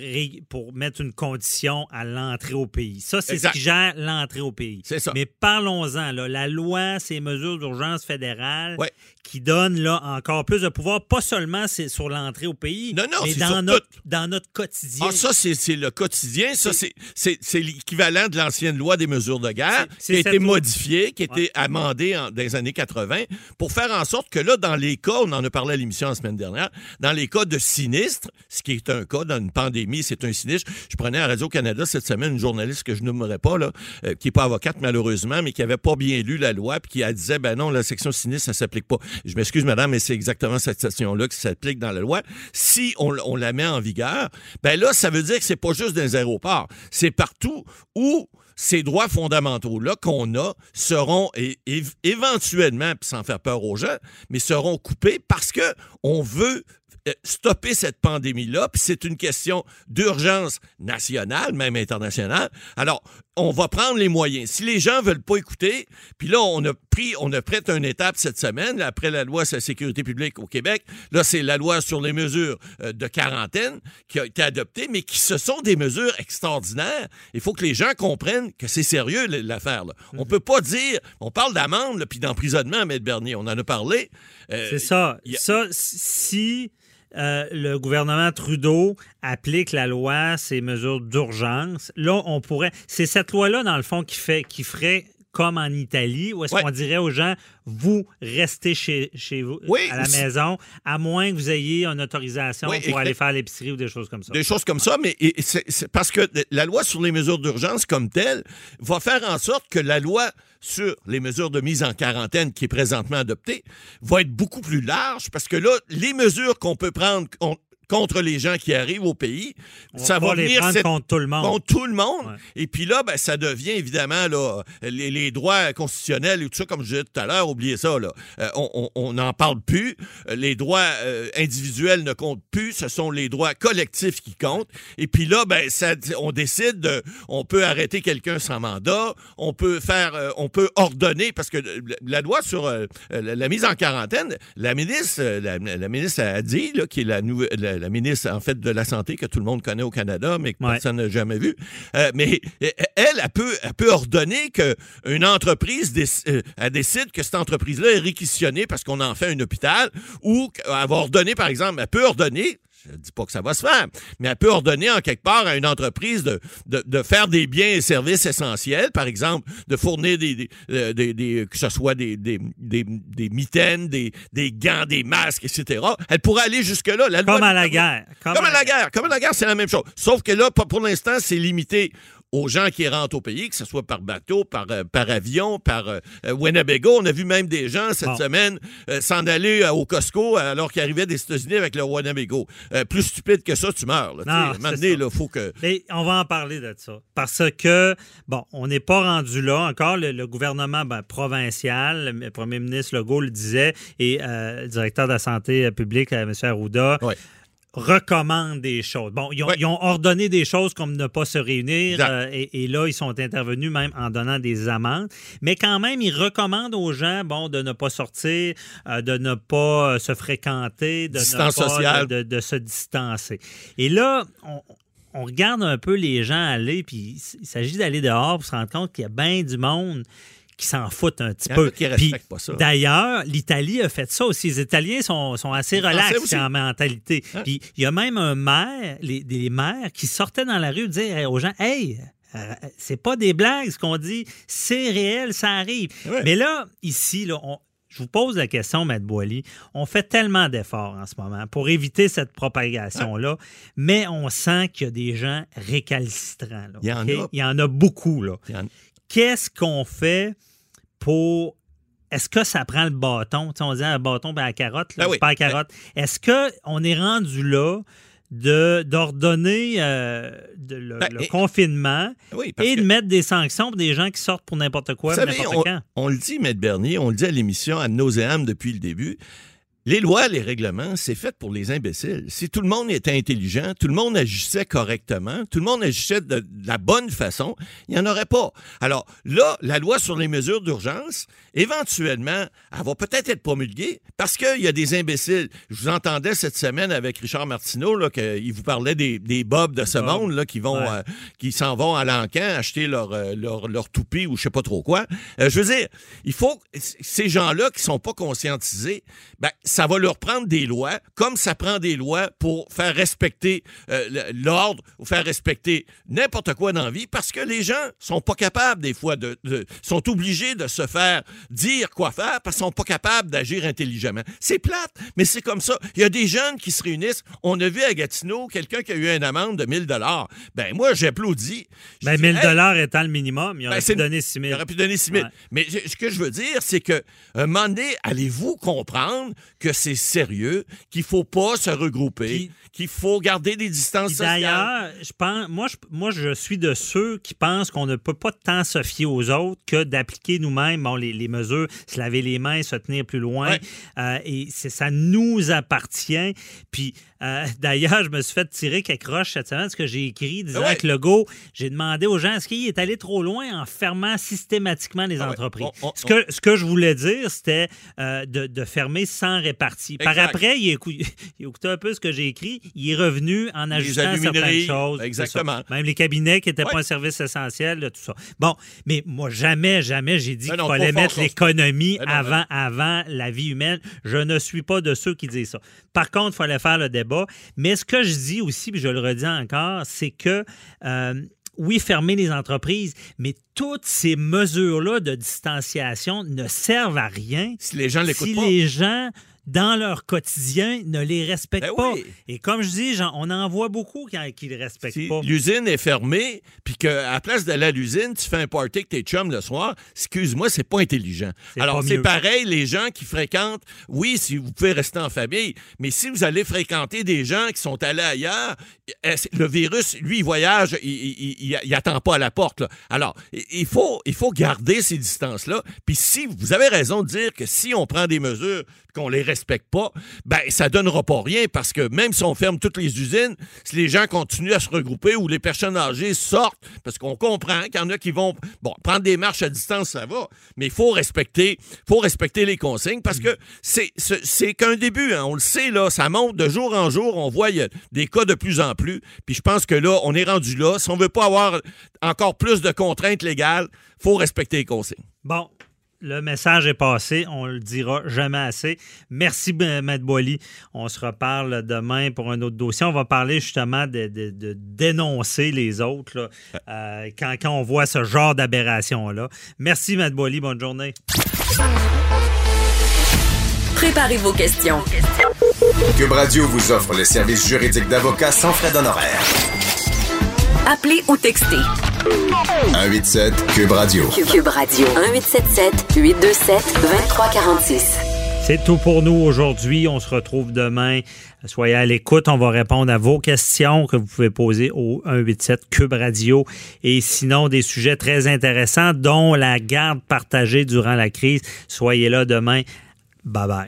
pour mettre une condition à l'entrée au pays. Ça, c'est ce qui gère l'entrée au pays.
C'est ça.
Mais parlons-en. La loi, ces mesures d'urgence fédérale
Ouais.
Qui donnent là, encore plus de pouvoir, pas seulement c'est sur l'entrée au pays,
Non, non,
mais dans notre,
tout.
dans notre quotidien.
Ah, ça, c'est le quotidien. Ça, c'est- l'équivalent de l'ancienne loi des mesures de guerre qui a été modifiée, qui a été amendée en- dans les années 80 pour faire en sorte que là, dans les cas, on en a parlé à l'émission la semaine dernière, dans les cas de sinistre, ce qui est un cas dans une pandémie, c'est un sinistre. Je prenais à Radio-Canada cette semaine une journaliste que je nommerai pas, là, euh, qui n'est pas avocate malheureusement, mais qui avait pas bien lu la loi puis qui elle disait, ben non, la section sinistre, ça s'applique pas. Je m'excuse, madame, mais c'est exactement cette section-là qui s'applique dans la loi. Si on, la met en vigueur, ben là, ça veut dire que c'est pas juste dans les aéroports, c'est partout où ces droits fondamentaux-là qu'on a seront éventuellement, sans faire peur aux gens, mais seront coupés parce que on veut stopper cette pandémie-là, puis c'est une question d'urgence nationale, même internationale. Alors, on va prendre les moyens. Si les gens veulent pas écouter, puis là, on a pris, on a pris une étape cette semaine, là, après la loi sur la sécurité publique au Québec. Là, c'est la loi sur les mesures euh, de quarantaine qui a été adoptée, mais qui ce sont des mesures extraordinaires. Il faut que les gens comprennent que c'est sérieux l'affaire. là. On peut pas dire, on parle d'amende puis d'emprisonnement, Maître Bernier, on en a parlé. Euh,
C'est ça.
a-
Ça, si euh, le gouvernement Trudeau applique la loi, ces mesures d'urgence, là, on pourrait. C'est cette loi-là, dans le fond, qui fait, qui ferait comme en Italie, où est-ce
Ouais.
qu'on dirait aux gens, vous restez chez, chez vous,
Oui,
à la maison, à moins que vous ayez une autorisation
Oui,
pour aller faire l'épicerie ou des choses comme ça.
Des choses comme ça, mais c'est parce que la loi sur les mesures d'urgence comme telle va faire en sorte que la loi sur les mesures de mise en quarantaine qui est présentement adoptée va être beaucoup plus large parce que là, les mesures qu'on peut prendre con- contre les gens qui arrivent au pays,
On
ça
va
va
les
venir cette-
contre tout le monde.
contre tout le monde.
Ouais.
Et puis là, ben, ça devient évidemment là, les, les droits constitutionnels et tout ça, comme je disais tout à l'heure, oubliez ça. Là. Euh, on- n'en parle plus. Euh, Les droits euh, individuels ne comptent plus. Ce sont les droits collectifs qui comptent. Et puis là, ben, ça, on décide, de, on peut arrêter quelqu'un sans mandat, on peut faire, euh, on peut ordonner, parce que la- loi sur la, mise en quarantaine, la ministre, la, la ministre a dit, là, qui est la, nouvelle- la, la ministre en fait de la santé que tout le monde connaît au Canada, mais que
Ouais.
personne n'a jamais vu. Euh, mais elle, elle peut, elle peut ordonner qu'une entreprise déc- euh, elle décide que cette entreprise-là est réquisitionnée parce qu'on en fait un hôpital, ou qu'elle va ordonner, par exemple, elle peut ordonner. Je ne dis pas que ça va se faire, mais elle peut ordonner en quelque part à une entreprise de, de, de faire des biens et services essentiels, par exemple, de fournir des, des, euh, des- des- que ce soit des, des, des, des mitaines, des, des gants, des masques, etc. Elle pourrait aller jusque-là.
Comme à la guerre.
comme à la guerre. Comme à la guerre, c'est la même chose. Sauf que là, pour l'instant, c'est limité aux gens qui rentrent au pays, que ce soit par bateau, par, euh, par avion, par euh, euh, Winnebago. On a vu même des gens cette
Bon.
semaine euh, s'en aller euh, au Costco alors qu'ils arrivaient des États-Unis avec leur Winnebago. Plus stupide que ça, tu meurs. Là,
Non,
donné, là, faut que...
Mais on va en parler de ça. Parce que, bon, on n'est pas rendu là encore. Le, le gouvernement ben, provincial, le premier ministre Legault le disait, et le directeur de la santé publique, M. Arruda,
Ouais.
Recommande des choses. Bon, ils ont,
Ouais.
ils ont ordonné des choses comme ne pas se réunir, euh, et, et là, ils sont intervenus même en donnant des amendes. Mais quand même, ils recommandent aux gens, bon, de ne pas sortir, euh, de ne pas euh, se fréquenter, de
Distance
ne pas
sociale.
de, de se distancer. Et là, on, on regarde un peu les gens aller, puis il s'agit d'aller dehors pour se rendre compte qu'il y a bien du monde qui s'en foutent un petit peu. D'ailleurs, l'Italie a fait ça aussi. Les Italiens sont, sont assez
Les
relax en mentalité.
Hein?
Puis il y a même un maire, les, des maires qui sortaient dans la rue dire aux gens Hey, euh, c'est pas des blagues ce qu'on dit, c'est réel, ça arrive. Mais là, ici, là, on- je vous pose la question, Maître Boily. On fait tellement d'efforts en ce moment pour éviter cette propagation-là, mais on sent qu'il y a des gens récalcitrants. là,
Il y en
OK?
a.
Il y en a beaucoup. Là.
Il y en-
Qu'est-ce qu'on fait pour. Est-ce que ça prend le bâton? On dit un bâton et la carotte, là,
Ah oui.
pas la carotte. Est-ce qu'on est rendu là d'ordonner euh, le,
Ben,
le
et-
confinement
Oui,
et de mettre des sanctions pour des gens qui sortent pour n'importe quoi, n'importe
on,
quand?
on le dit, Maître Bernier, on le dit à l'émission à nauséam depuis le début. Les lois, les règlements, c'est fait pour les imbéciles. Si tout le monde était intelligent, tout le monde agissait correctement, tout le monde agissait de, de la bonne façon, il n'y en aurait pas. Alors là, la loi sur les mesures d'urgence, éventuellement, elle va peut-être être promulguée parce qu'il y a des imbéciles. Je vous entendais cette semaine avec Richard Martineau, là, qu'il vous parlait des, des bobs de ce monde là, qui vont
Ouais.
euh, qui s'en vont à l'encan acheter leur, euh, leur, leur toupie ou je sais pas trop quoi. Euh, je veux dire, il faut ces gens-là qui sont pas conscientisés, ben, ça va leur prendre des lois, comme ça prend des lois pour faire respecter euh, l'ordre ou faire respecter n'importe quoi dans la vie, parce que les gens sont pas capables des fois de, de- sont obligés de se faire dire quoi faire parce qu'ils sont pas capables d'agir intelligemment. C'est plate, mais c'est comme ça. Il y a des jeunes qui se réunissent. On a vu à Gatineau quelqu'un qui a eu une amende de 1000 dollars. Ben moi j'applaudis. Je
Ben,
dis,
1000
Hey,
dollars étant le minimum, il
ben,
aurait
c'est-
pu donner 6
il
000.
aurait pu donner 6 000.
Ouais.
Mais ce que je veux dire, c'est que un moment donné, allez-vous comprendre que c'est sérieux, qu'il faut pas se regrouper, qu'il faut garder des distances sociales?
D'ailleurs, je pense, moi, je, moi, je suis de ceux qui pensent qu'on ne peut pas tant se fier aux autres que d'appliquer nous-mêmes bon, les, les mesures, se laver les mains, se tenir plus loin.
Ouais.
Euh, et ça nous appartient. Puis euh, d'ailleurs, je me suis fait tirer quelques roches cette semaine, ce que j'ai écrit disant
Ouais.
que j'ai demandé aux gens est-ce qu'il est allé trop loin en fermant systématiquement les
Ah ouais.
entreprises?
On- on-
ce, que, ce que je voulais dire, c'était euh, de, de fermer sans répartie. Par après, il, écou- il écoutait un peu ce que j'ai écrit. Il est revenu en ajustant certaines choses.
exactement.
Même les cabinets qui n'étaient
Ouais.
pas un service essentiel, là, tout ça. Bon, mais moi, jamais, jamais j'ai dit
Ben
qu'il fallait mettre l'économie
Ben non,
avant, avant la vie humaine. Je ne suis pas de ceux qui disent ça. Par contre, il fallait faire le débat. Mais ce que je dis aussi, puis je le redis encore, c'est que euh, oui, fermer les entreprises, mais toutes ces mesures-là de distanciation ne servent à rien
si les gens l'écoutent
si
pas.
les gens dans leur quotidien ne les respectent
Ben
pas.
oui.
Et comme je dis, on en voit beaucoup qui ne les respectent
Si
pas.
l'usine est fermée, puis qu'à la place d'aller à l'usine, tu fais un party avec tes chums le soir, excuse-moi, c'est pas intelligent. Alors, c'est pareil, les gens qui fréquentent, oui, si vous pouvez rester en famille, mais si vous allez fréquenter des gens qui sont allés ailleurs, le virus, lui, il voyage, il, il, il- il attend pas à la porte. là. Alors, il- il faut, il faut garder ces distances-là. Puis si, vous avez raison de dire que si on prend des mesures qu'on les respecte pas, ben ça donnera pas rien parce que même si on ferme toutes les usines, si les gens continuent à se regrouper ou les personnes âgées sortent, parce qu'on comprend qu'il y en a qui vont bon prendre des marches à distance, ça va, mais il faut respecter, faut respecter les consignes parce que c'est c'est qu'un début, hein. on le sait là, ça monte de jour en jour, on voit y a des cas de plus en plus, puis je pense que là on est rendu là, si on veut pas avoir encore plus de contraintes légales, faut respecter les consignes.
Bon, le message est passé. On le dira jamais assez. Merci, M. Maître Boily. On se reparle demain pour un autre dossier. On va parler justement de, de- de dénoncer les autres là, euh, quand, quand on voit ce genre d'aberration-là. Merci, Maître Boily. Bonne journée.
Préparez vos questions.
Cube Radio vous offre les services juridiques d'avocats sans frais d'honoraires.
Appelez ou textez.
187 Cube Radio.
Cube Radio 1877 827 2346.
C'est tout pour nous aujourd'hui. On se retrouve demain. Soyez à l'écoute. On va répondre à vos questions que vous pouvez poser au 187 Cube Radio. Et sinon, des sujets très intéressants, dont la garde partagée durant la crise. Soyez là demain. Bye bye.